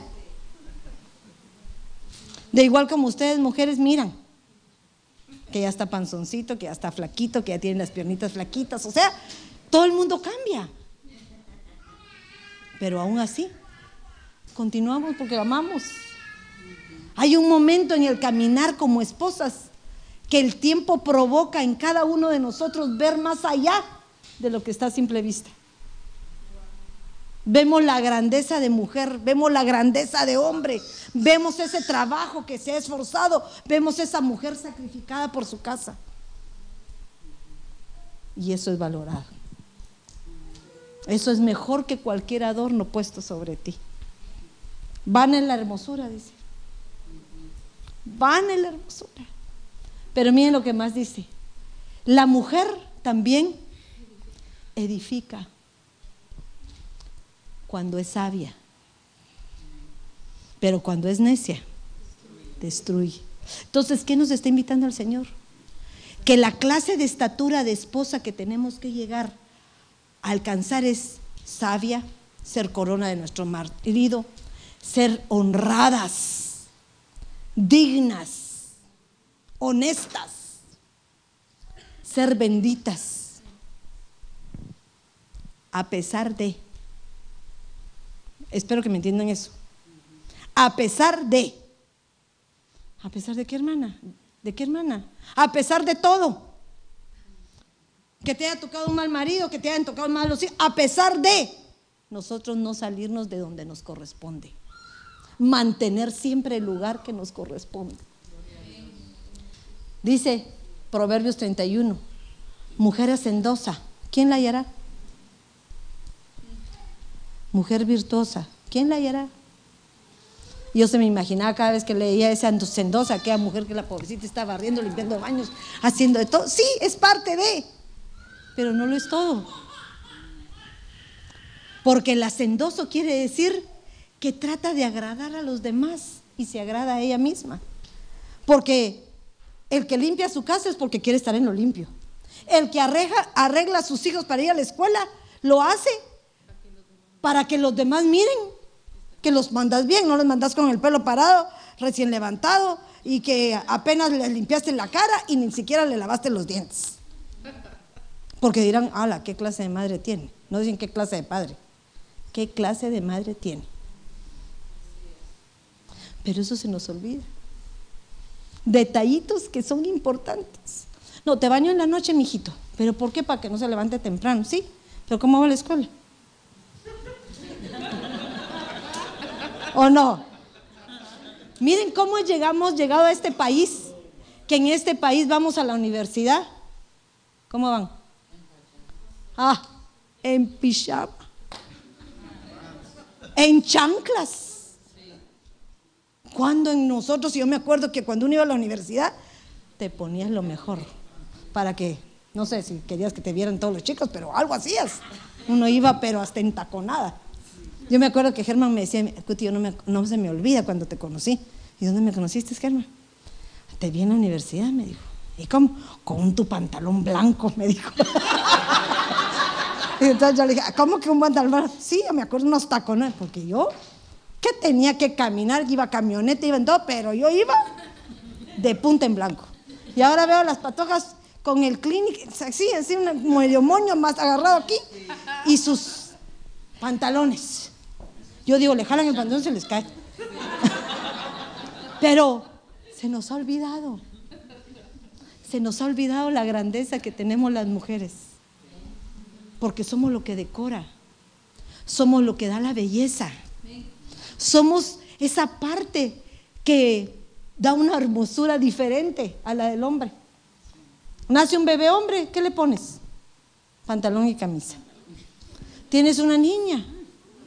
De igual como ustedes, mujeres, miran que ya está panzoncito, que ya está flaquito, que ya tiene las piernitas flaquitas. O sea, todo el mundo cambia. Pero aún así, continuamos porque amamos. Hay un momento en el caminar como esposas que el tiempo provoca en cada uno de nosotros ver más allá de lo que está a simple vista. Vemos la grandeza de mujer, vemos la grandeza de hombre, vemos ese trabajo que se ha esforzado, vemos esa mujer sacrificada por su casa. Y eso es valorado. Eso es mejor que cualquier adorno puesto sobre ti. Van en la hermosura, dice. Van en la hermosura. Pero miren lo que más dice. La mujer también edifica cuando es sabia, pero cuando es necia, destruye. Entonces, ¿qué nos está invitando el Señor? Que la clase de estatura de esposa que tenemos que llegar a alcanzar es sabia, ser corona de nuestro marido, ser honradas, dignas, honestas, ser benditas, a pesar de Espero que me entiendan eso. A pesar de. ¿A pesar de qué hermana? ¿De qué hermana? A pesar de todo. Que te haya tocado un mal marido, que te hayan tocado malos hijos. A pesar de nosotros no salirnos de donde nos corresponde. Mantener siempre el lugar que nos corresponde. Dice Proverbios 31, mujer hacendosa, ¿quién la hallará? mujer virtuosa, ¿quién la hallará? Yo se me imaginaba cada vez que leía esa sendosa, aquella mujer que la pobrecita estaba barriendo, limpiando baños, haciendo de todo. Sí, es parte de, pero no lo es todo. Porque el hacendoso quiere decir que trata de agradar a los demás y se agrada a ella misma. Porque el que limpia su casa es porque quiere estar en lo limpio. El que arregla, arregla a sus hijos para ir a la escuela lo hace para que los demás miren que los mandas bien, no los mandas con el pelo parado, recién levantado y que apenas le limpiaste la cara y ni siquiera le lavaste los dientes. Porque dirán, ala, ¿qué clase de madre tiene? No dicen qué clase de padre. ¿Qué clase de madre tiene? Pero eso se nos olvida. Detallitos que son importantes. No, te baño en la noche, mijito. ¿Pero por qué? Para que no se levante temprano. Sí, pero ¿cómo va la escuela? ¿O no? Miren cómo llegamos, llegado a este país, que en este país vamos a la universidad. ¿Cómo van? Ah, en pijama. en chanclas. Cuando en nosotros, yo me acuerdo que cuando uno iba a la universidad, te ponías lo mejor para que, no sé si querías que te vieran todos los chicos, pero algo hacías. Uno iba, pero hasta entaconada. Yo me acuerdo que Germán me decía, Cuti, yo no, me, no se me olvida cuando te conocí. ¿Y dónde me conociste, Germán? Te vi en la universidad, me dijo. ¿Y cómo? Con tu pantalón blanco, me dijo. y entonces yo le dije, ¿cómo que un pantalón blanco? Sí, me acuerdo unos tacones, porque yo, que tenía que caminar, iba camioneta, iba en todo, pero yo iba de punta en blanco. Y ahora veo las patojas con el clinic, así, así, un medio moño más agarrado aquí, y sus pantalones. Yo digo, le jalan el pantalón, se les cae. Pero se nos ha olvidado. Se nos ha olvidado la grandeza que tenemos las mujeres. Porque somos lo que decora. Somos lo que da la belleza. Somos esa parte que da una hermosura diferente a la del hombre. Nace un bebé hombre, ¿qué le pones? Pantalón y camisa. Tienes una niña,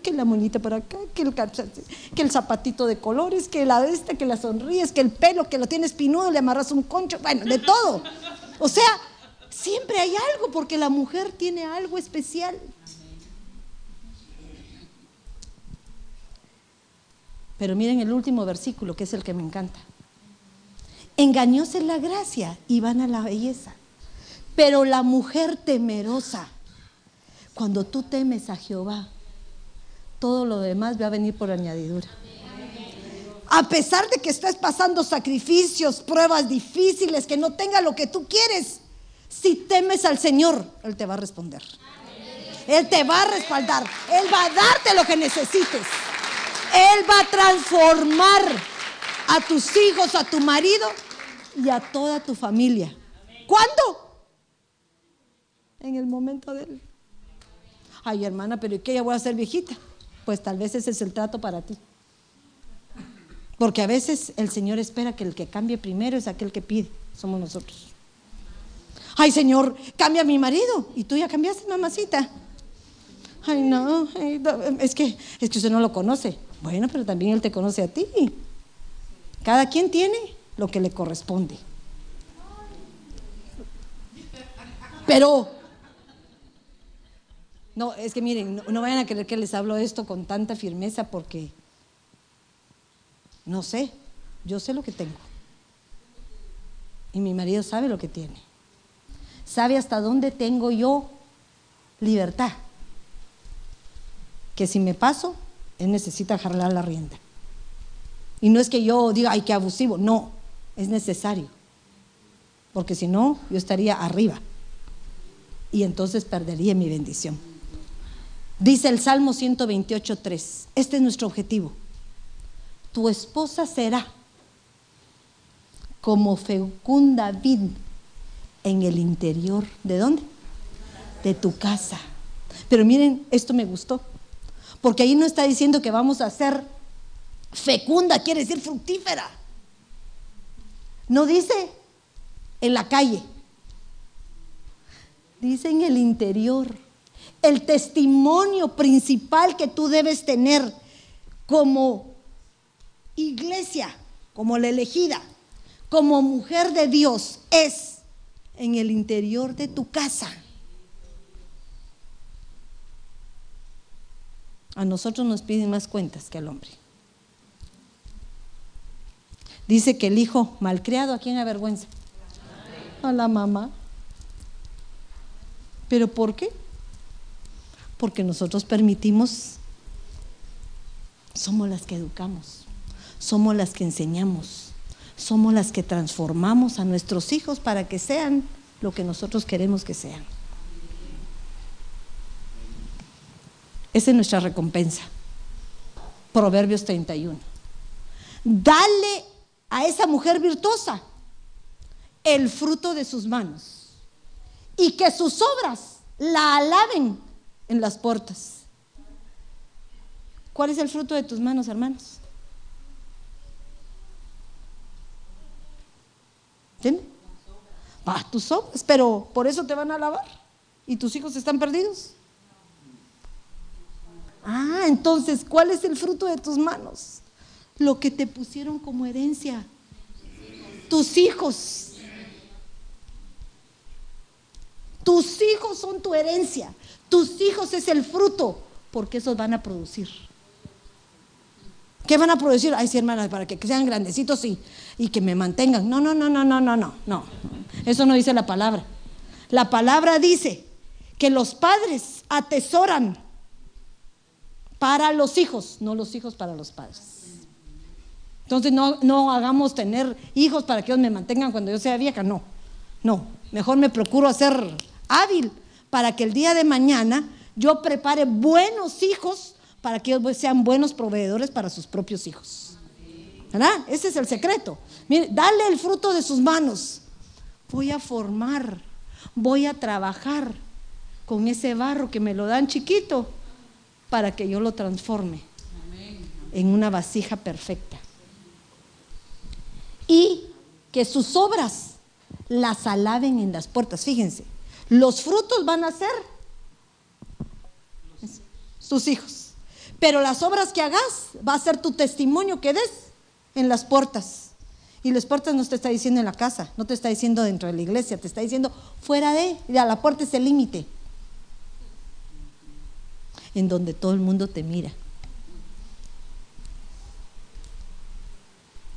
que la monita para acá, que el, que el zapatito de colores, que la este, que la sonríes, que el pelo, que lo tienes pinudo, le amarras un concho, bueno, de todo. O sea, siempre hay algo porque la mujer tiene algo especial. Pero miren el último versículo, que es el que me encanta. Engañóse la gracia y van a la belleza. Pero la mujer temerosa, cuando tú temes a Jehová, todo lo demás va a venir por añadidura. A pesar de que estés pasando sacrificios, pruebas difíciles, que no tenga lo que tú quieres, si temes al Señor, Él te va a responder. Él te va a respaldar. Él va a darte lo que necesites. Él va a transformar a tus hijos, a tu marido y a toda tu familia. ¿Cuándo? En el momento de él. Ay, hermana, pero ¿y qué? Ya voy a ser viejita pues tal vez ese es el trato para ti. Porque a veces el Señor espera que el que cambie primero es aquel que pide, somos nosotros. Ay, Señor, cambia a mi marido. Y tú ya cambiaste, mamacita. Ay, no, es, que, es que usted no lo conoce. Bueno, pero también Él te conoce a ti. Cada quien tiene lo que le corresponde. Pero no, es que miren, no, vayan a creer que les hablo esto con tanta firmeza porque no sé, yo sé lo que tengo. Y mi marido sabe lo que tiene. Sabe hasta dónde tengo yo libertad. Que si me paso, él necesita jalar la rienda. Y no es que yo diga, ay, qué abusivo. No, es necesario. Porque si no, yo estaría arriba. Y entonces perdería mi bendición. Dice el Salmo 128.3, este es nuestro objetivo. Tu esposa será como fecunda vid en el interior. ¿De dónde? De tu casa. Pero miren, esto me gustó. Porque ahí no está diciendo que vamos a ser fecunda, quiere decir fructífera. No dice en la calle. Dice en el interior el testimonio principal que tú debes tener como iglesia, como la elegida, como mujer de Dios, es en el interior de tu casa. A nosotros nos piden más cuentas que al hombre. Dice que el hijo malcriado, ¿a quién avergüenza? A la mamá. ¿Pero por qué? porque nosotros permitimos, somos las que educamos, somos las que enseñamos, somos las que transformamos a nuestros hijos para que sean lo que nosotros queremos que sean. Esa es nuestra recompensa. Proverbios 31. Dale a esa mujer virtuosa el fruto de sus manos y que sus obras la alaben en las puertas. ¿Cuál es el fruto de tus manos, hermanos? ¿Entiendes? Ah, tus obras, pero por eso te van a alabar y tus hijos están perdidos. Ah, entonces, ¿cuál es el fruto de tus manos? Lo que te pusieron como herencia. Tus hijos. Tus hijos son tu herencia. Tus hijos es el fruto, porque esos van a producir. ¿Qué van a producir? Ay, sí, hermanas, para que sean grandecitos y, que me mantengan. No, no, no, no, no, no, no, no. Eso no dice la palabra. La palabra dice que los padres atesoran para los hijos, no los hijos para los padres. Entonces no, no hagamos tener hijos para que ellos me mantengan cuando yo sea vieja, no. No, mejor me procuro hacer hábil para que el día de mañana yo prepare buenos hijos para que ellos sean buenos proveedores para sus propios hijos. ¿Verdad? Ese es el secreto. Mire, dale el fruto de sus manos. Voy a formar, voy a trabajar con ese barro que me lo dan chiquito para que yo lo transforme en una vasija perfecta. Y que sus obras las alaben en las puertas. Fíjense, los frutos van a ser sus hijos. Pero las obras que hagas va a ser tu testimonio que des en las puertas. Y las puertas no te está diciendo en la casa, no te está diciendo dentro de la iglesia, te está diciendo fuera de, ya la puerta es el límite en donde todo el mundo te mira.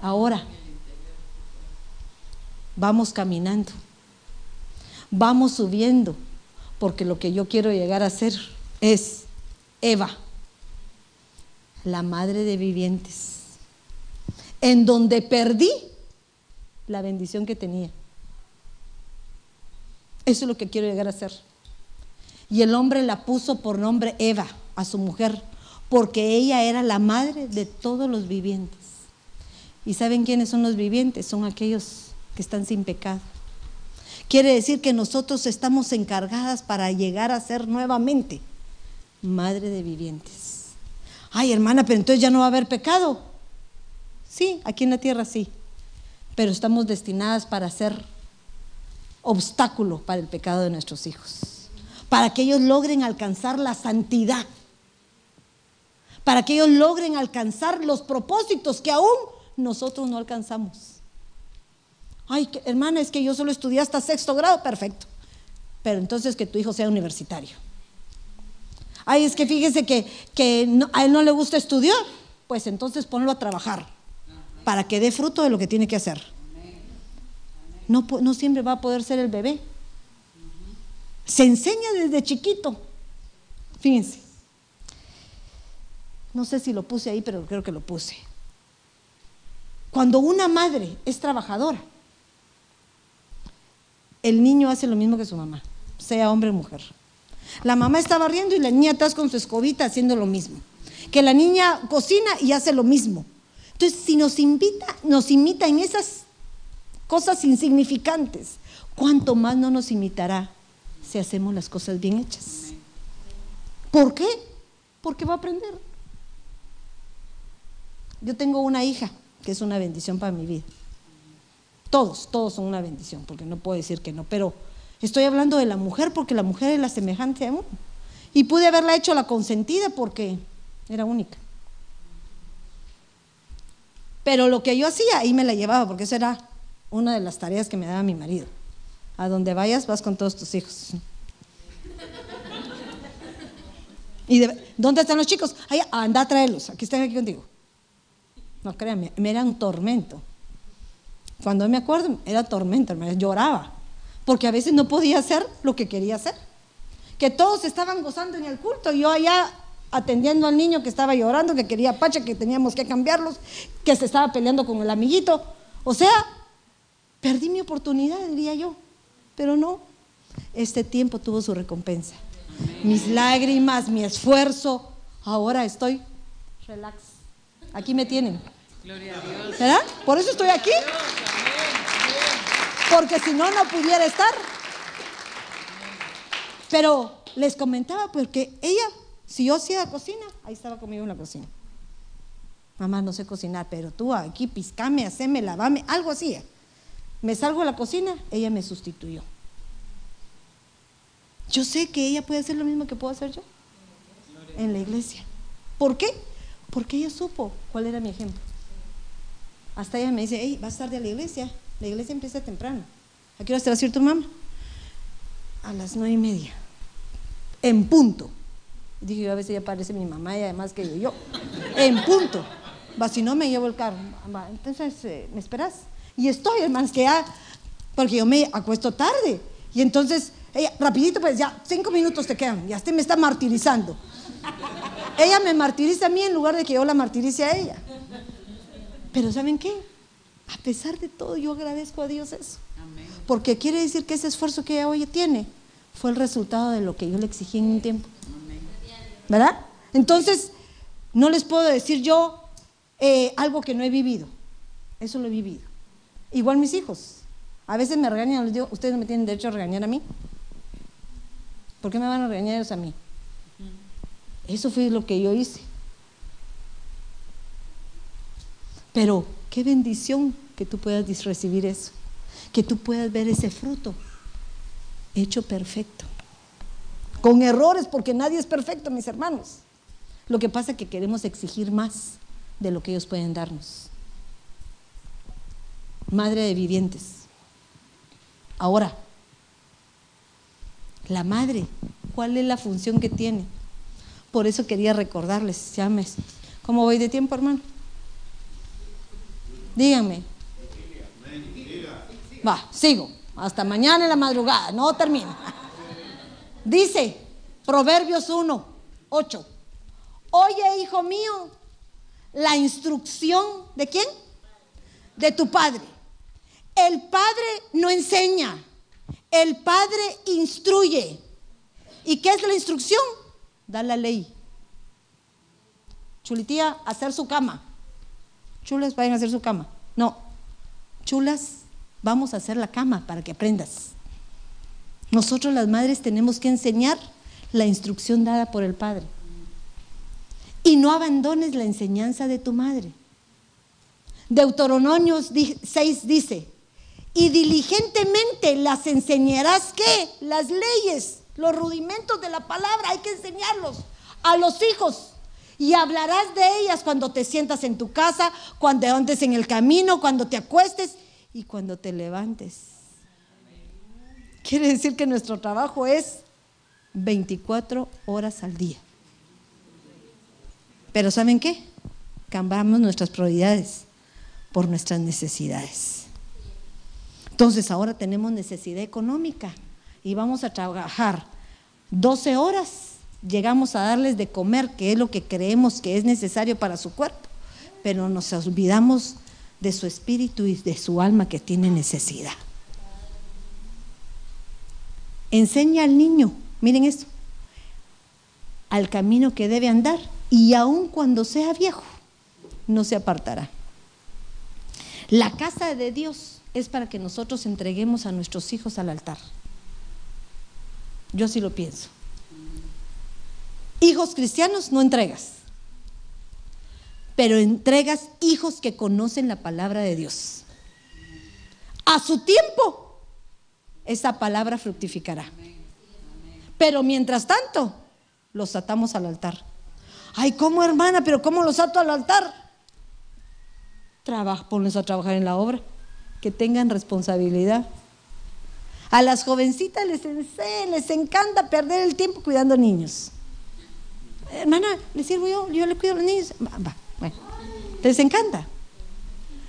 Ahora, vamos caminando, vamos subiendo, porque lo que yo quiero llegar a ser es Eva, la madre de vivientes, en donde perdí la bendición que tenía. Eso es lo que quiero llegar a ser. Y el hombre la puso por nombre Eva a su mujer, porque ella era la madre de todos los vivientes. ¿Y saben quiénes son los vivientes? Son aquellos que están sin pecado. Quiere decir que nosotros estamos encargadas para llegar a ser nuevamente madre de vivientes. Ay, hermana, pero entonces ya no va a haber pecado. Sí, aquí en la tierra sí, pero estamos destinadas para ser obstáculo para el pecado de nuestros hijos para que ellos logren alcanzar la santidad, para que ellos logren alcanzar los propósitos que aún nosotros no alcanzamos. Ay, hermana, es que yo solo estudié hasta sexto grado, perfecto. Pero entonces que tu hijo sea universitario. Ay, es que fíjese que, a él no le gusta estudiar, pues entonces ponlo a trabajar para que dé fruto de lo que tiene que hacer. No, no siempre va a poder ser el bebé. Se enseña desde chiquito. Fíjense. No sé si lo puse ahí, pero creo que lo puse. Cuando una madre es trabajadora, el niño hace lo mismo que su mamá, sea hombre o mujer. La mamá está barriendo y la niña está con su escobita haciendo lo mismo. Que la niña cocina y hace lo mismo. Entonces, si nos invita, nos imita en esas cosas insignificantes, ¿cuánto más no nos imitará si hacemos las cosas bien hechas. ¿Por qué? Porque va a aprender. Yo tengo una hija que es una bendición para mi vida. Todos, todos son una bendición, porque no puedo decir que no, pero estoy hablando de la mujer porque la mujer es la semejante a uno. Y pude haberla hecho la consentida porque era única. Pero lo que yo hacía, ahí me la llevaba, porque esa era una de las tareas que me daba mi marido. A donde vayas, vas con todos tus hijos. ¿Y dónde están los chicos? anda a traerlos, aquí están aquí contigo. No créanme, me era un tormento. Cuando me acuerdo, era tormento, me lloraba. Porque a veces no podía hacer lo que quería hacer. Que todos estaban gozando en el culto, yo allá atendiendo al niño que estaba llorando, que quería pacha, que teníamos que cambiarlos, que se estaba peleando con el amiguito. O sea, perdí mi oportunidad, diría yo. Pero no, este tiempo tuvo su recompensa. Mis lágrimas, mi esfuerzo, ahora estoy relax. Aquí me tienen. Gloria a Dios. ¿Verdad? Por eso estoy aquí. Porque si no, no pudiera estar. Pero les comentaba porque ella, si yo hacía cocina, ahí estaba conmigo en la cocina. Mamá, no sé cocinar, pero tú aquí piscame, haceme, lavame, algo así. Me salgo a la cocina, ella me sustituyó. Yo sé que ella puede hacer lo mismo que puedo hacer yo en la iglesia. ¿Por qué? Porque ella supo cuál era mi ejemplo. Hasta ella me dice, hey, vas tarde a la iglesia. La iglesia empieza temprano. ¿A qué hora te va a ir tu mamá? A las nueve y media. En punto. Dije a veces ya parece mi mamá y además que yo. En punto. Va, si no me llevo el carro. Entonces, eh, ¿me esperas? Y estoy, hermanos, que ya, porque yo me acuesto tarde. Y entonces, ella, rapidito, pues ya, cinco minutos te quedan. Ya usted me está martirizando. Ella me martiriza a mí en lugar de que yo la martirice a ella. Pero ¿saben qué? A pesar de todo, yo agradezco a Dios eso. Porque quiere decir que ese esfuerzo que ella hoy tiene fue el resultado de lo que yo le exigí en un tiempo. ¿Verdad? Entonces, no les puedo decir yo eh, algo que no he vivido. Eso lo he vivido. Igual mis hijos. A veces me regañan, les digo, ustedes no me tienen derecho a regañar a mí. ¿Por qué me van a regañar ellos a mí? Eso fue lo que yo hice. Pero qué bendición que tú puedas recibir eso, que tú puedas ver ese fruto hecho perfecto. Con errores, porque nadie es perfecto, mis hermanos. Lo que pasa es que queremos exigir más de lo que ellos pueden darnos. Madre de vivientes. Ahora, la madre, ¿cuál es la función que tiene? Por eso quería recordarles, llames. ¿Cómo voy de tiempo, hermano? Díganme. Va, sigo. Hasta mañana en la madrugada. No termino. Dice Proverbios 1, 8. Oye, hijo mío, la instrucción de quién? De tu padre. El padre no enseña, el padre instruye. ¿Y qué es la instrucción? Da la ley. Chulitía, hacer su cama. Chulas, vayan a hacer su cama. No, chulas, vamos a hacer la cama para que aprendas. Nosotros las madres tenemos que enseñar la instrucción dada por el Padre. Y no abandones la enseñanza de tu madre. Deuteronomio 6 dice, y diligentemente las enseñarás qué? Las leyes, los rudimentos de la palabra, hay que enseñarlos a los hijos. Y hablarás de ellas cuando te sientas en tu casa, cuando andes en el camino, cuando te acuestes y cuando te levantes. Quiere decir que nuestro trabajo es 24 horas al día. Pero ¿saben qué? Cambiamos nuestras prioridades por nuestras necesidades. Entonces ahora tenemos necesidad económica y vamos a trabajar 12 horas llegamos a darles de comer, que es lo que creemos que es necesario para su cuerpo, pero nos olvidamos de su espíritu y de su alma que tiene necesidad. Enseña al niño, miren esto, al camino que debe andar y aun cuando sea viejo, no se apartará. La casa de Dios es para que nosotros entreguemos a nuestros hijos al altar. Yo así lo pienso. Hijos cristianos no entregas, pero entregas hijos que conocen la palabra de Dios. A su tiempo, esa palabra fructificará. Pero mientras tanto, los atamos al altar. Ay, ¿cómo hermana? ¿Pero cómo los ato al altar? Trabaja, ponles a trabajar en la obra, que tengan responsabilidad. A las jovencitas les, les encanta perder el tiempo cuidando niños hermana, ¿le sirvo yo? ¿Yo le cuido a los niños? Va, bueno. Les encanta.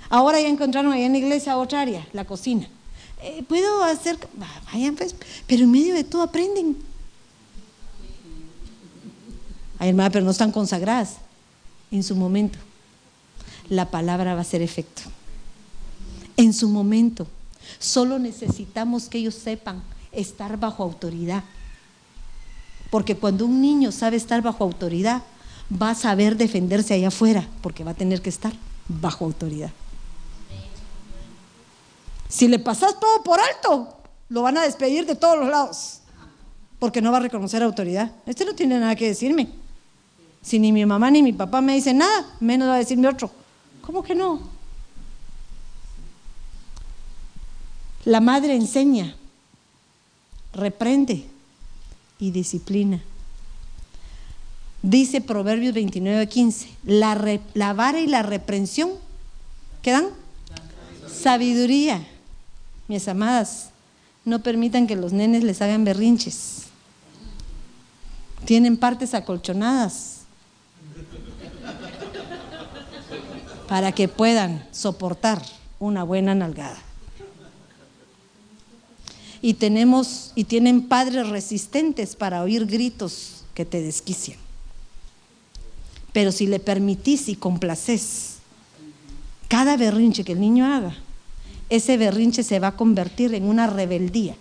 Ahora ya encontraron ahí en la iglesia otra área, la cocina. Eh, ¿Puedo hacer? vayan pues, pero en medio de todo aprenden. Ay, hermana, pero no están consagradas. En su momento, la palabra va a hacer efecto. En su momento, solo necesitamos que ellos sepan estar bajo autoridad. Porque cuando un niño sabe estar bajo autoridad, va a saber defenderse allá afuera, porque va a tener que estar bajo autoridad. Si le pasas todo por alto, lo van a despedir de todos los lados, porque no va a reconocer autoridad. Este no tiene nada que decirme. Si ni mi mamá ni mi papá me dicen nada, menos va a decirme otro. ¿Cómo que no? La madre enseña, reprende, y disciplina. Dice Proverbios 29, 15, la, la vara y la reprensión, ¿qué dan? Sabiduría. Mis amadas, no permitan que los nenes les hagan berrinches. Tienen partes acolchonadas para que puedan soportar una buena nalgada. Y tenemos y tienen padres resistentes para oír gritos que te desquician. Pero si le permitís y complaces cada berrinche que el niño haga, ese berrinche se va a convertir en una rebeldía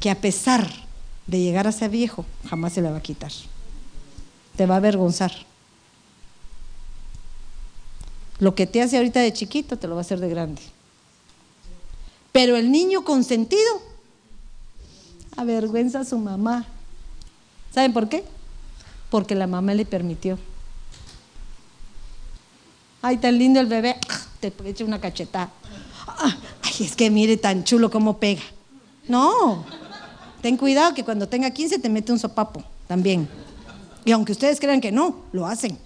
que a pesar de llegar a ser viejo, jamás se le va a quitar. Te va a avergonzar. Lo que te hace ahorita de chiquito te lo va a hacer de grande. Pero el niño consentido avergüenza a su mamá. ¿Saben por qué? Porque la mamá le permitió. Ay, tan lindo el bebé, te echa una cachetada. Ay, es que mire tan chulo cómo pega. No, ten cuidado que cuando tenga 15 te mete un sopapo también. Y aunque ustedes crean que no, lo hacen.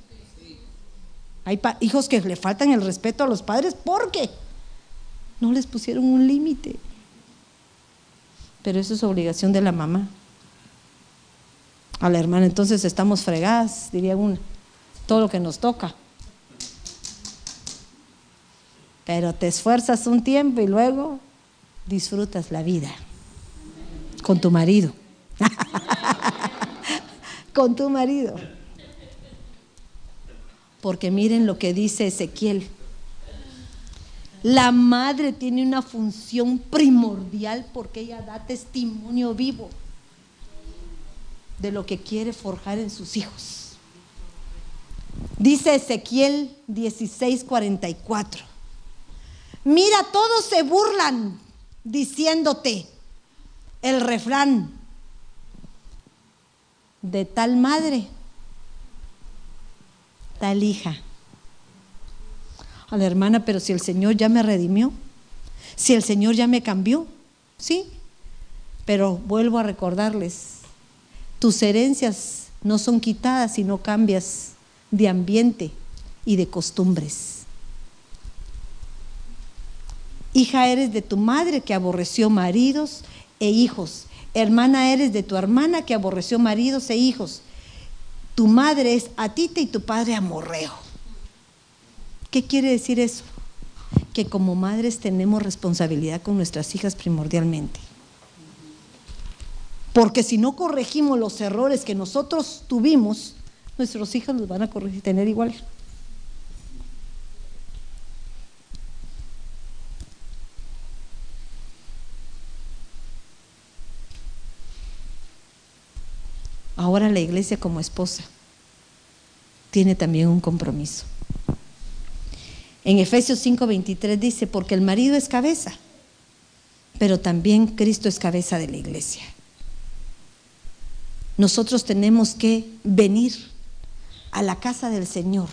Hay hijos que le faltan el respeto a los padres porque no les pusieron un límite. Pero eso es obligación de la mamá. A la hermana, entonces estamos fregadas, diría una. Todo lo que nos toca. Pero te esfuerzas un tiempo y luego disfrutas la vida con tu marido. con tu marido. Porque miren lo que dice Ezequiel. La madre tiene una función primordial porque ella da testimonio vivo de lo que quiere forjar en sus hijos. Dice Ezequiel 16:44. Mira, todos se burlan diciéndote el refrán de tal madre, tal hija. A la hermana, pero si el Señor ya me redimió, si el Señor ya me cambió, sí, pero vuelvo a recordarles, tus herencias no son quitadas, sino cambias de ambiente y de costumbres. Hija eres de tu madre que aborreció maridos e hijos. Hermana eres de tu hermana que aborreció maridos e hijos. Tu madre es Atita y tu padre Amorreo. ¿Qué quiere decir eso? Que como madres tenemos responsabilidad con nuestras hijas primordialmente. Porque si no corregimos los errores que nosotros tuvimos, nuestros hijos los van a corregir, tener igual. Ahora la iglesia como esposa tiene también un compromiso. En Efesios 5:23 dice, porque el marido es cabeza, pero también Cristo es cabeza de la iglesia. Nosotros tenemos que venir a la casa del Señor,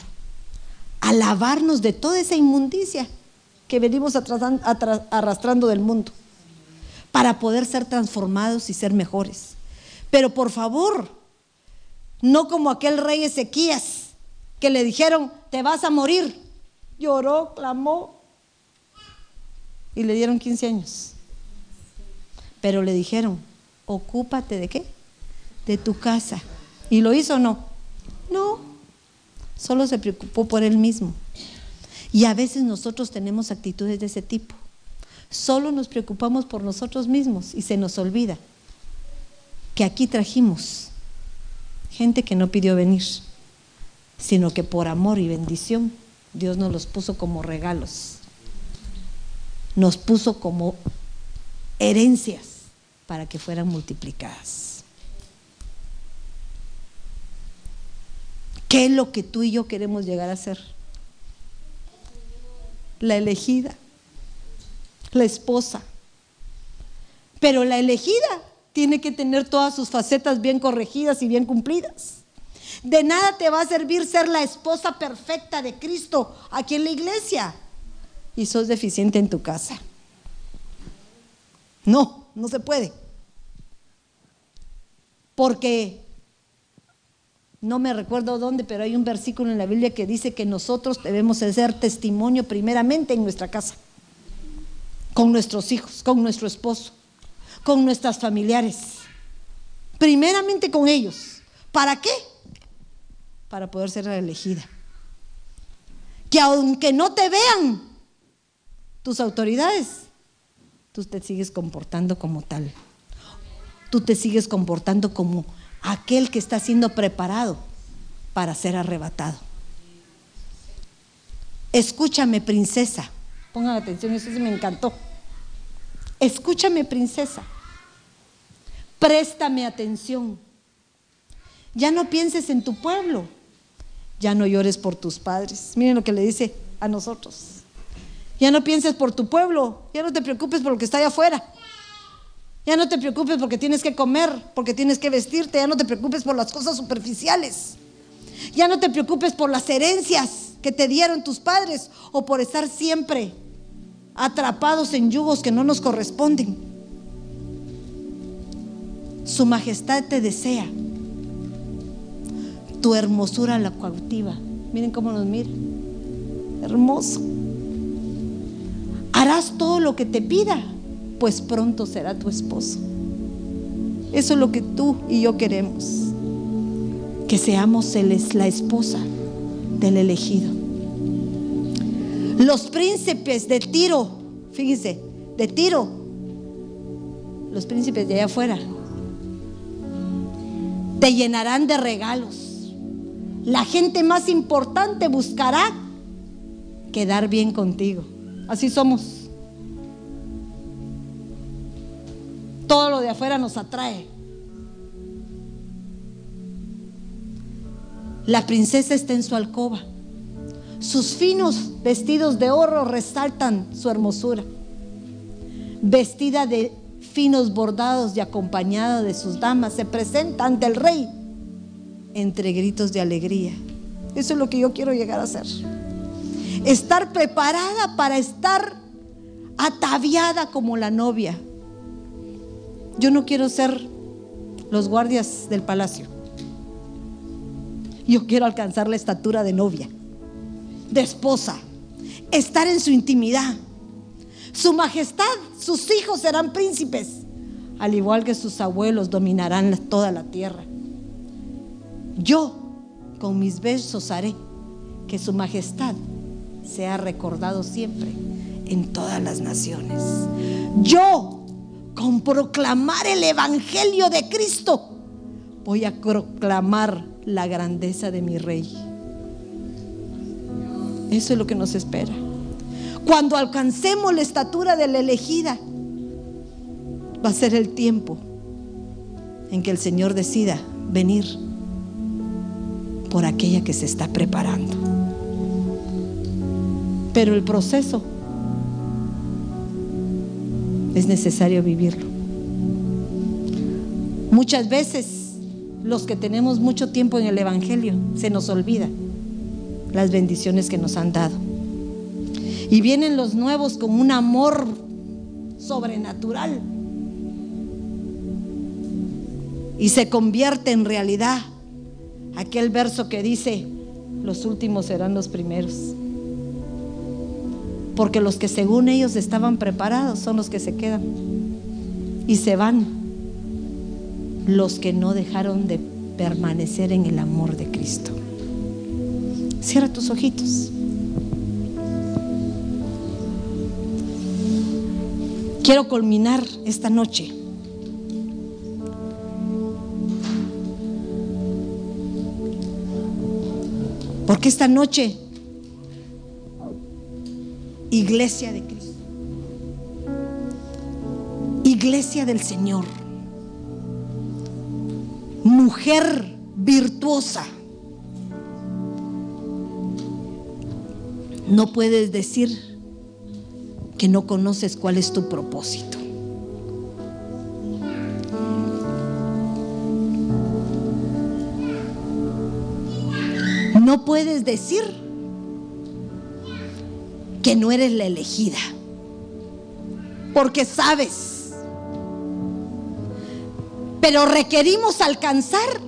a lavarnos de toda esa inmundicia que venimos arrastrando del mundo, para poder ser transformados y ser mejores. Pero por favor, no como aquel rey Ezequías, que le dijeron, te vas a morir. Lloró, clamó y le dieron 15 años. Pero le dijeron, ocúpate de qué? De tu casa. ¿Y lo hizo o no? No, solo se preocupó por él mismo. Y a veces nosotros tenemos actitudes de ese tipo. Solo nos preocupamos por nosotros mismos y se nos olvida que aquí trajimos gente que no pidió venir, sino que por amor y bendición Dios nos los puso como regalos, nos puso como herencias para que fueran multiplicadas. ¿Qué es lo que tú y yo queremos llegar a ser? La elegida, la esposa. Pero la elegida tiene que tener todas sus facetas bien corregidas y bien cumplidas. De nada te va a servir ser la esposa perfecta de Cristo aquí en la iglesia y sos deficiente en tu casa. No, no se puede. Porque no me recuerdo dónde, pero hay un versículo en la Biblia que dice que nosotros debemos ser testimonio primeramente en nuestra casa, con nuestros hijos, con nuestro esposo, con nuestras familiares, primeramente con ellos. ¿Para qué? Para poder ser elegida. Que aunque no te vean tus autoridades, tú te sigues comportando como tal. Tú te sigues comportando como aquel que está siendo preparado para ser arrebatado. Escúchame, princesa. Pongan atención, eso sí me encantó. Escúchame, princesa. Préstame atención. Ya no pienses en tu pueblo. Ya no llores por tus padres. Miren lo que le dice a nosotros. Ya no pienses por tu pueblo. Ya no te preocupes por lo que está allá afuera. Ya no te preocupes porque tienes que comer, porque tienes que vestirte. Ya no te preocupes por las cosas superficiales. Ya no te preocupes por las herencias que te dieron tus padres o por estar siempre atrapados en yugos que no nos corresponden. Su majestad te desea. Tu hermosura la cautiva. Miren cómo nos mira. Hermoso. Harás todo lo que te pida pues pronto será tu esposo. Eso es lo que tú y yo queremos. Que seamos la esposa del elegido. Los príncipes de Tiro, fíjense, de Tiro, los príncipes de allá afuera, te llenarán de regalos. La gente más importante buscará quedar bien contigo. Así somos. todo lo de afuera nos atrae. La princesa está en su alcoba. Sus finos vestidos de oro resaltan su hermosura. Vestida de finos bordados y acompañada de sus damas, se presenta ante el rey entre gritos de alegría. Eso es lo que yo quiero llegar a hacer. Estar preparada para estar ataviada como la novia yo no quiero ser los guardias del palacio. Yo quiero alcanzar la estatura de novia, de esposa, estar en su intimidad. Su majestad, sus hijos serán príncipes, al igual que sus abuelos dominarán toda la tierra. Yo con mis besos haré que su majestad sea recordado siempre en todas las naciones. Yo con proclamar el Evangelio de Cristo, voy a proclamar la grandeza de mi Rey. Eso es lo que nos espera. Cuando alcancemos la estatura de la elegida, va a ser el tiempo en que el Señor decida venir por aquella que se está preparando. Pero el proceso es necesario vivirlo. Muchas veces los que tenemos mucho tiempo en el Evangelio se nos olvida las bendiciones que nos han dado. Y vienen los nuevos con un amor sobrenatural. Y se convierte en realidad aquel verso que dice, los últimos serán los primeros. Porque los que según ellos estaban preparados son los que se quedan. Y se van los que no dejaron de permanecer en el amor de Cristo. Cierra tus ojitos. Quiero culminar esta noche. Porque esta noche Iglesia de Cristo. Iglesia del Señor. Mujer virtuosa. No puedes decir que no conoces cuál es tu propósito. No puedes decir que no eres la elegida. Porque sabes. Pero requerimos alcanzar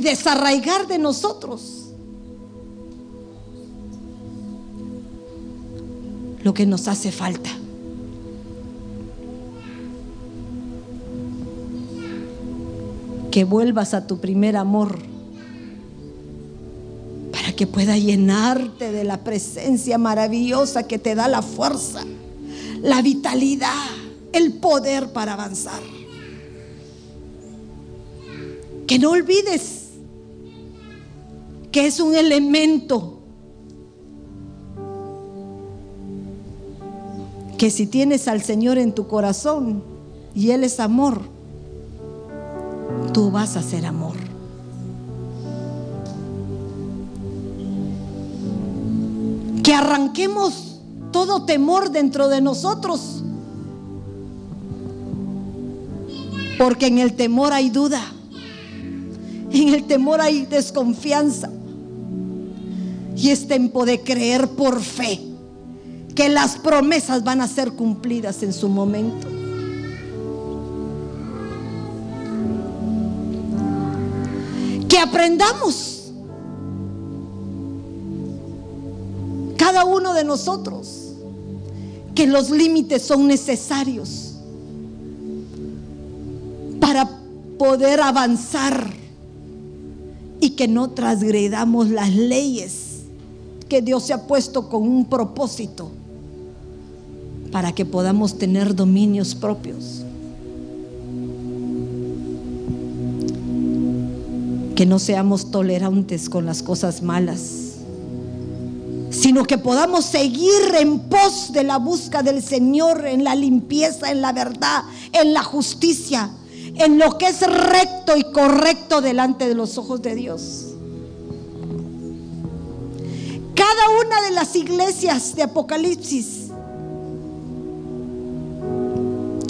desarraigar de nosotros lo que nos hace falta. Que vuelvas a tu primer amor para que pueda llenarte de la presencia maravillosa que te da la fuerza, la vitalidad, el poder para avanzar. Que no olvides que es un elemento que si tienes al Señor en tu corazón y Él es amor, tú vas a ser amor. Que arranquemos todo temor dentro de nosotros. Porque en el temor hay duda. En el temor hay desconfianza. Y es tiempo de creer por fe que las promesas van a ser cumplidas en su momento. Aprendamos cada uno de nosotros que los límites son necesarios para poder avanzar y que no transgredamos las leyes que Dios se ha puesto con un propósito para que podamos tener dominios propios. Que no seamos tolerantes con las cosas malas, sino que podamos seguir en pos de la busca del Señor, en la limpieza, en la verdad, en la justicia, en lo que es recto y correcto delante de los ojos de Dios. Cada una de las iglesias de Apocalipsis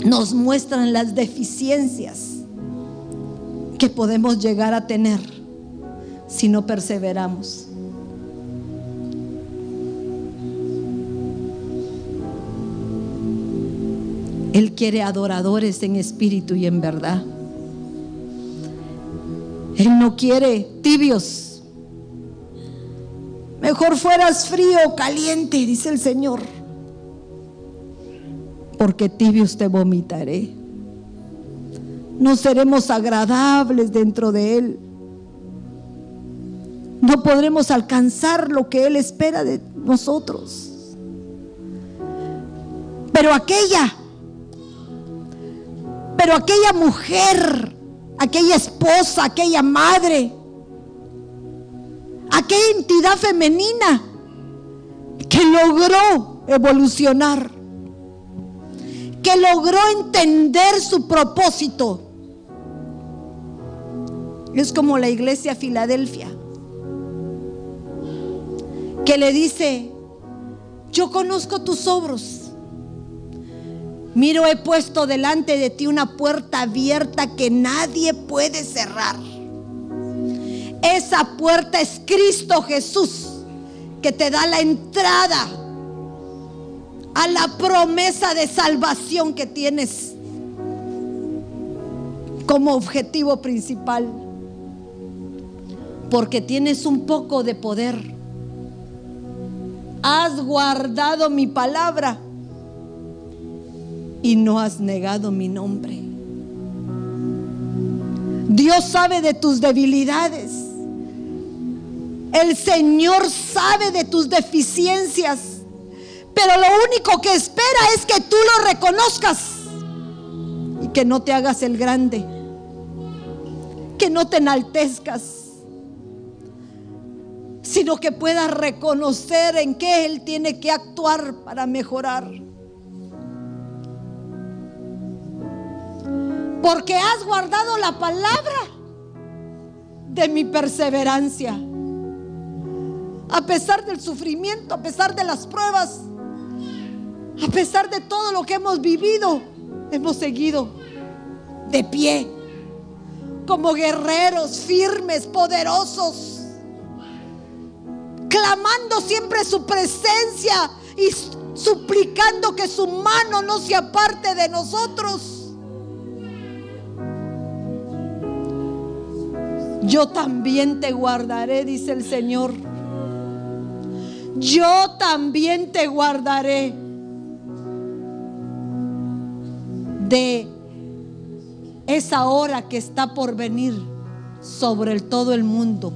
nos muestran las deficiencias que podemos llegar a tener si no perseveramos. Él quiere adoradores en espíritu y en verdad. Él no quiere tibios. Mejor fueras frío o caliente, dice el Señor porque tibios te vomitaré. No seremos agradables dentro de Él. No podremos alcanzar lo que Él espera de nosotros. Pero aquella, pero aquella mujer, aquella esposa, aquella madre, aquella entidad femenina que logró evolucionar que logró entender su propósito. Es como la iglesia Filadelfia, que le dice, yo conozco tus obros. Miro, he puesto delante de ti una puerta abierta que nadie puede cerrar. Esa puerta es Cristo Jesús, que te da la entrada a la promesa de salvación que tienes como objetivo principal. Porque tienes un poco de poder. Has guardado mi palabra y no has negado mi nombre. Dios sabe de tus debilidades. El Señor sabe de tus deficiencias. Pero lo único que espera es que tú lo reconozcas y que no te hagas el grande, que no te enaltezcas, sino que puedas reconocer en qué Él tiene que actuar para mejorar. Porque has guardado la palabra de mi perseverancia. A pesar del sufrimiento, a pesar de las pruebas, a pesar de todo lo que hemos vivido, hemos seguido de pie, como guerreros firmes, poderosos, clamando siempre su presencia y suplicando que su mano no se aparte de nosotros. yo también te guardaré, dice el Señor. Yo también te guardaré de esa hora que está por venir sobre todo el mundo.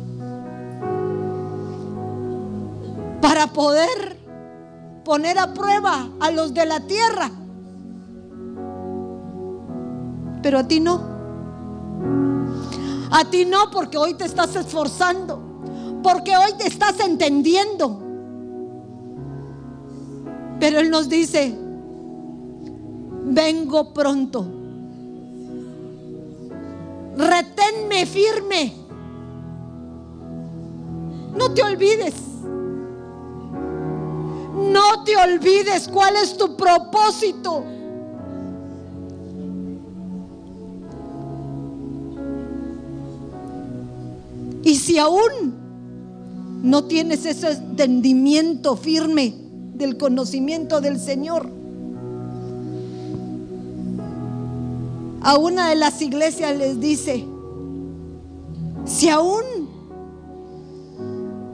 Para poder poner a prueba a los de la tierra. Pero a ti no. A ti no, porque hoy te estás esforzando. Porque hoy te estás entendiendo. Pero Él nos dice, vengo pronto. Reténme firme. No te olvides. No te olvides cuál es tu propósito. Y si aún no tienes ese entendimiento firme del conocimiento del Señor, a una de las iglesias les dice, si aún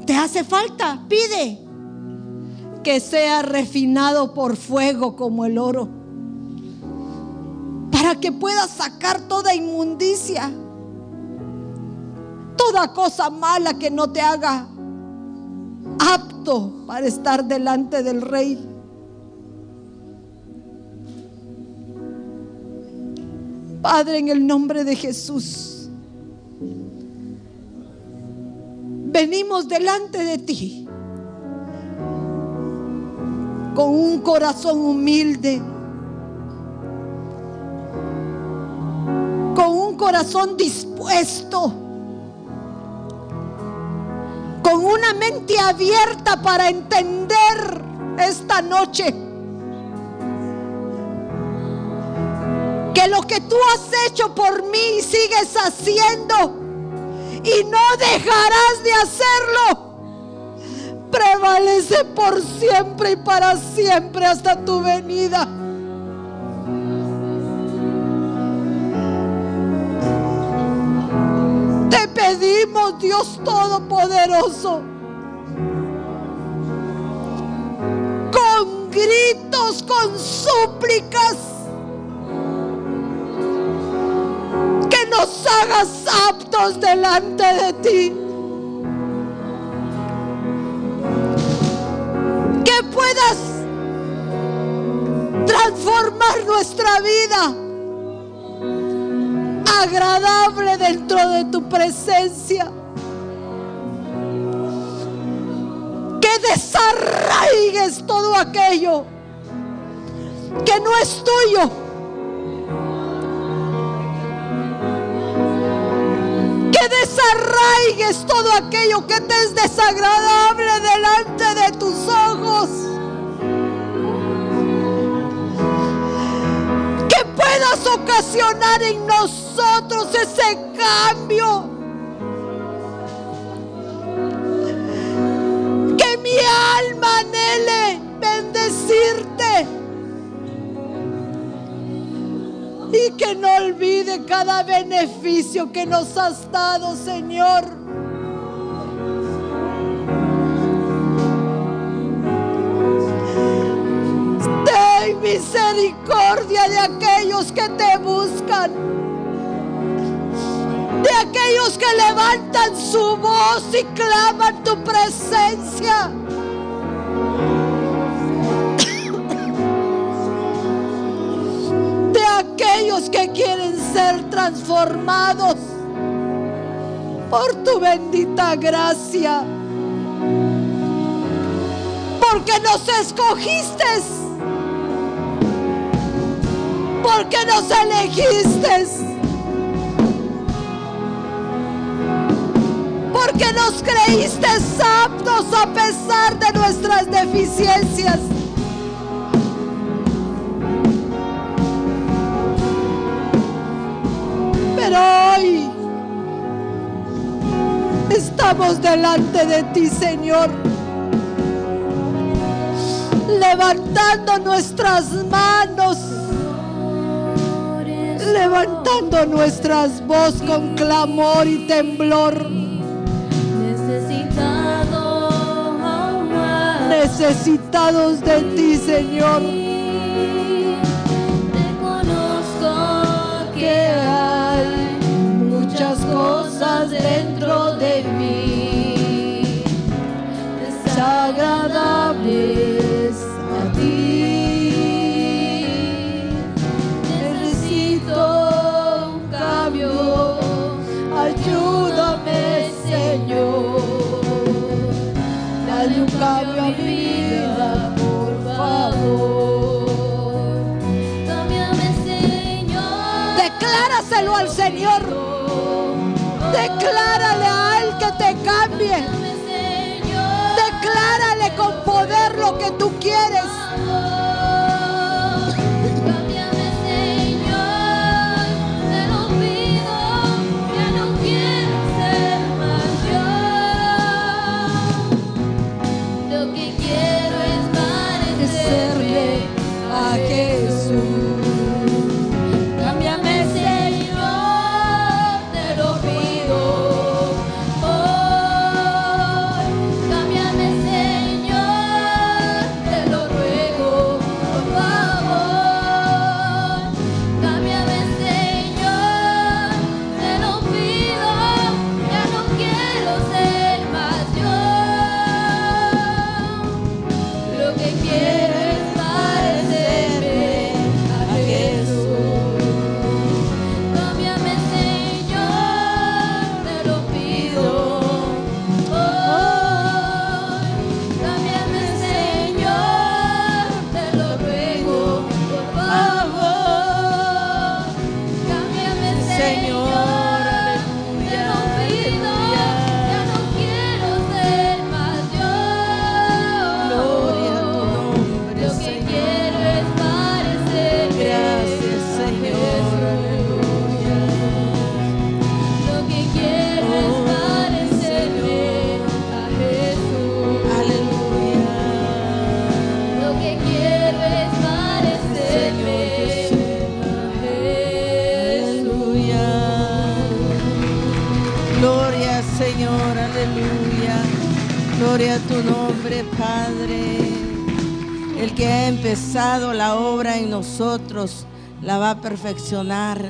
te hace falta, pide que sea refinado por fuego como el oro, para que puedas sacar toda inmundicia toda cosa mala que no te haga apto para estar delante del rey. Padre, en el nombre de Jesús, venimos delante de ti con un corazón humilde, con un corazón dispuesto con una mente abierta para entender esta noche que lo que tú has hecho por mí sigues haciendo y no dejarás de hacerlo. Prevalece por siempre y para siempre hasta tu venida. Te pedimos, Dios Todopoderoso, con gritos, con súplicas, que nos hagas aptos delante de ti. Puedas transformar nuestra vida agradable dentro de tu presencia. Que desarraigues todo aquello que no es tuyo. Que desarraigues todo aquello que te es desagradable delante de tus ojos. Que puedas ocasionar en nosotros ese cambio. Que mi alma anhele bendecirte. Y que no olvide cada beneficio que nos has dado, Señor. Ten misericordia de aquellos que te buscan de aquellos que levantan su voz y claman tu presencia. Aquellos que quieren ser transformados por tu bendita gracia. Porque nos escogiste. Porque nos elegiste porque nos creíste aptos a pesar de nuestras deficiencias. hoy. Estamos delante de ti, Señor, levantando nuestras manos, levantando nuestras voces con clamor y temblor. Necesitados de ti, Señor. dentro de mí desagradables a ti. Necesito un cambio, ayúdame Señor, dale un cambio a mi vida, por favor. Decláraselo al Señor. Declárale a Él que te cambie. Declárale con poder lo que tú quieres. empezado la obra en nosotros, la va a perfeccionar.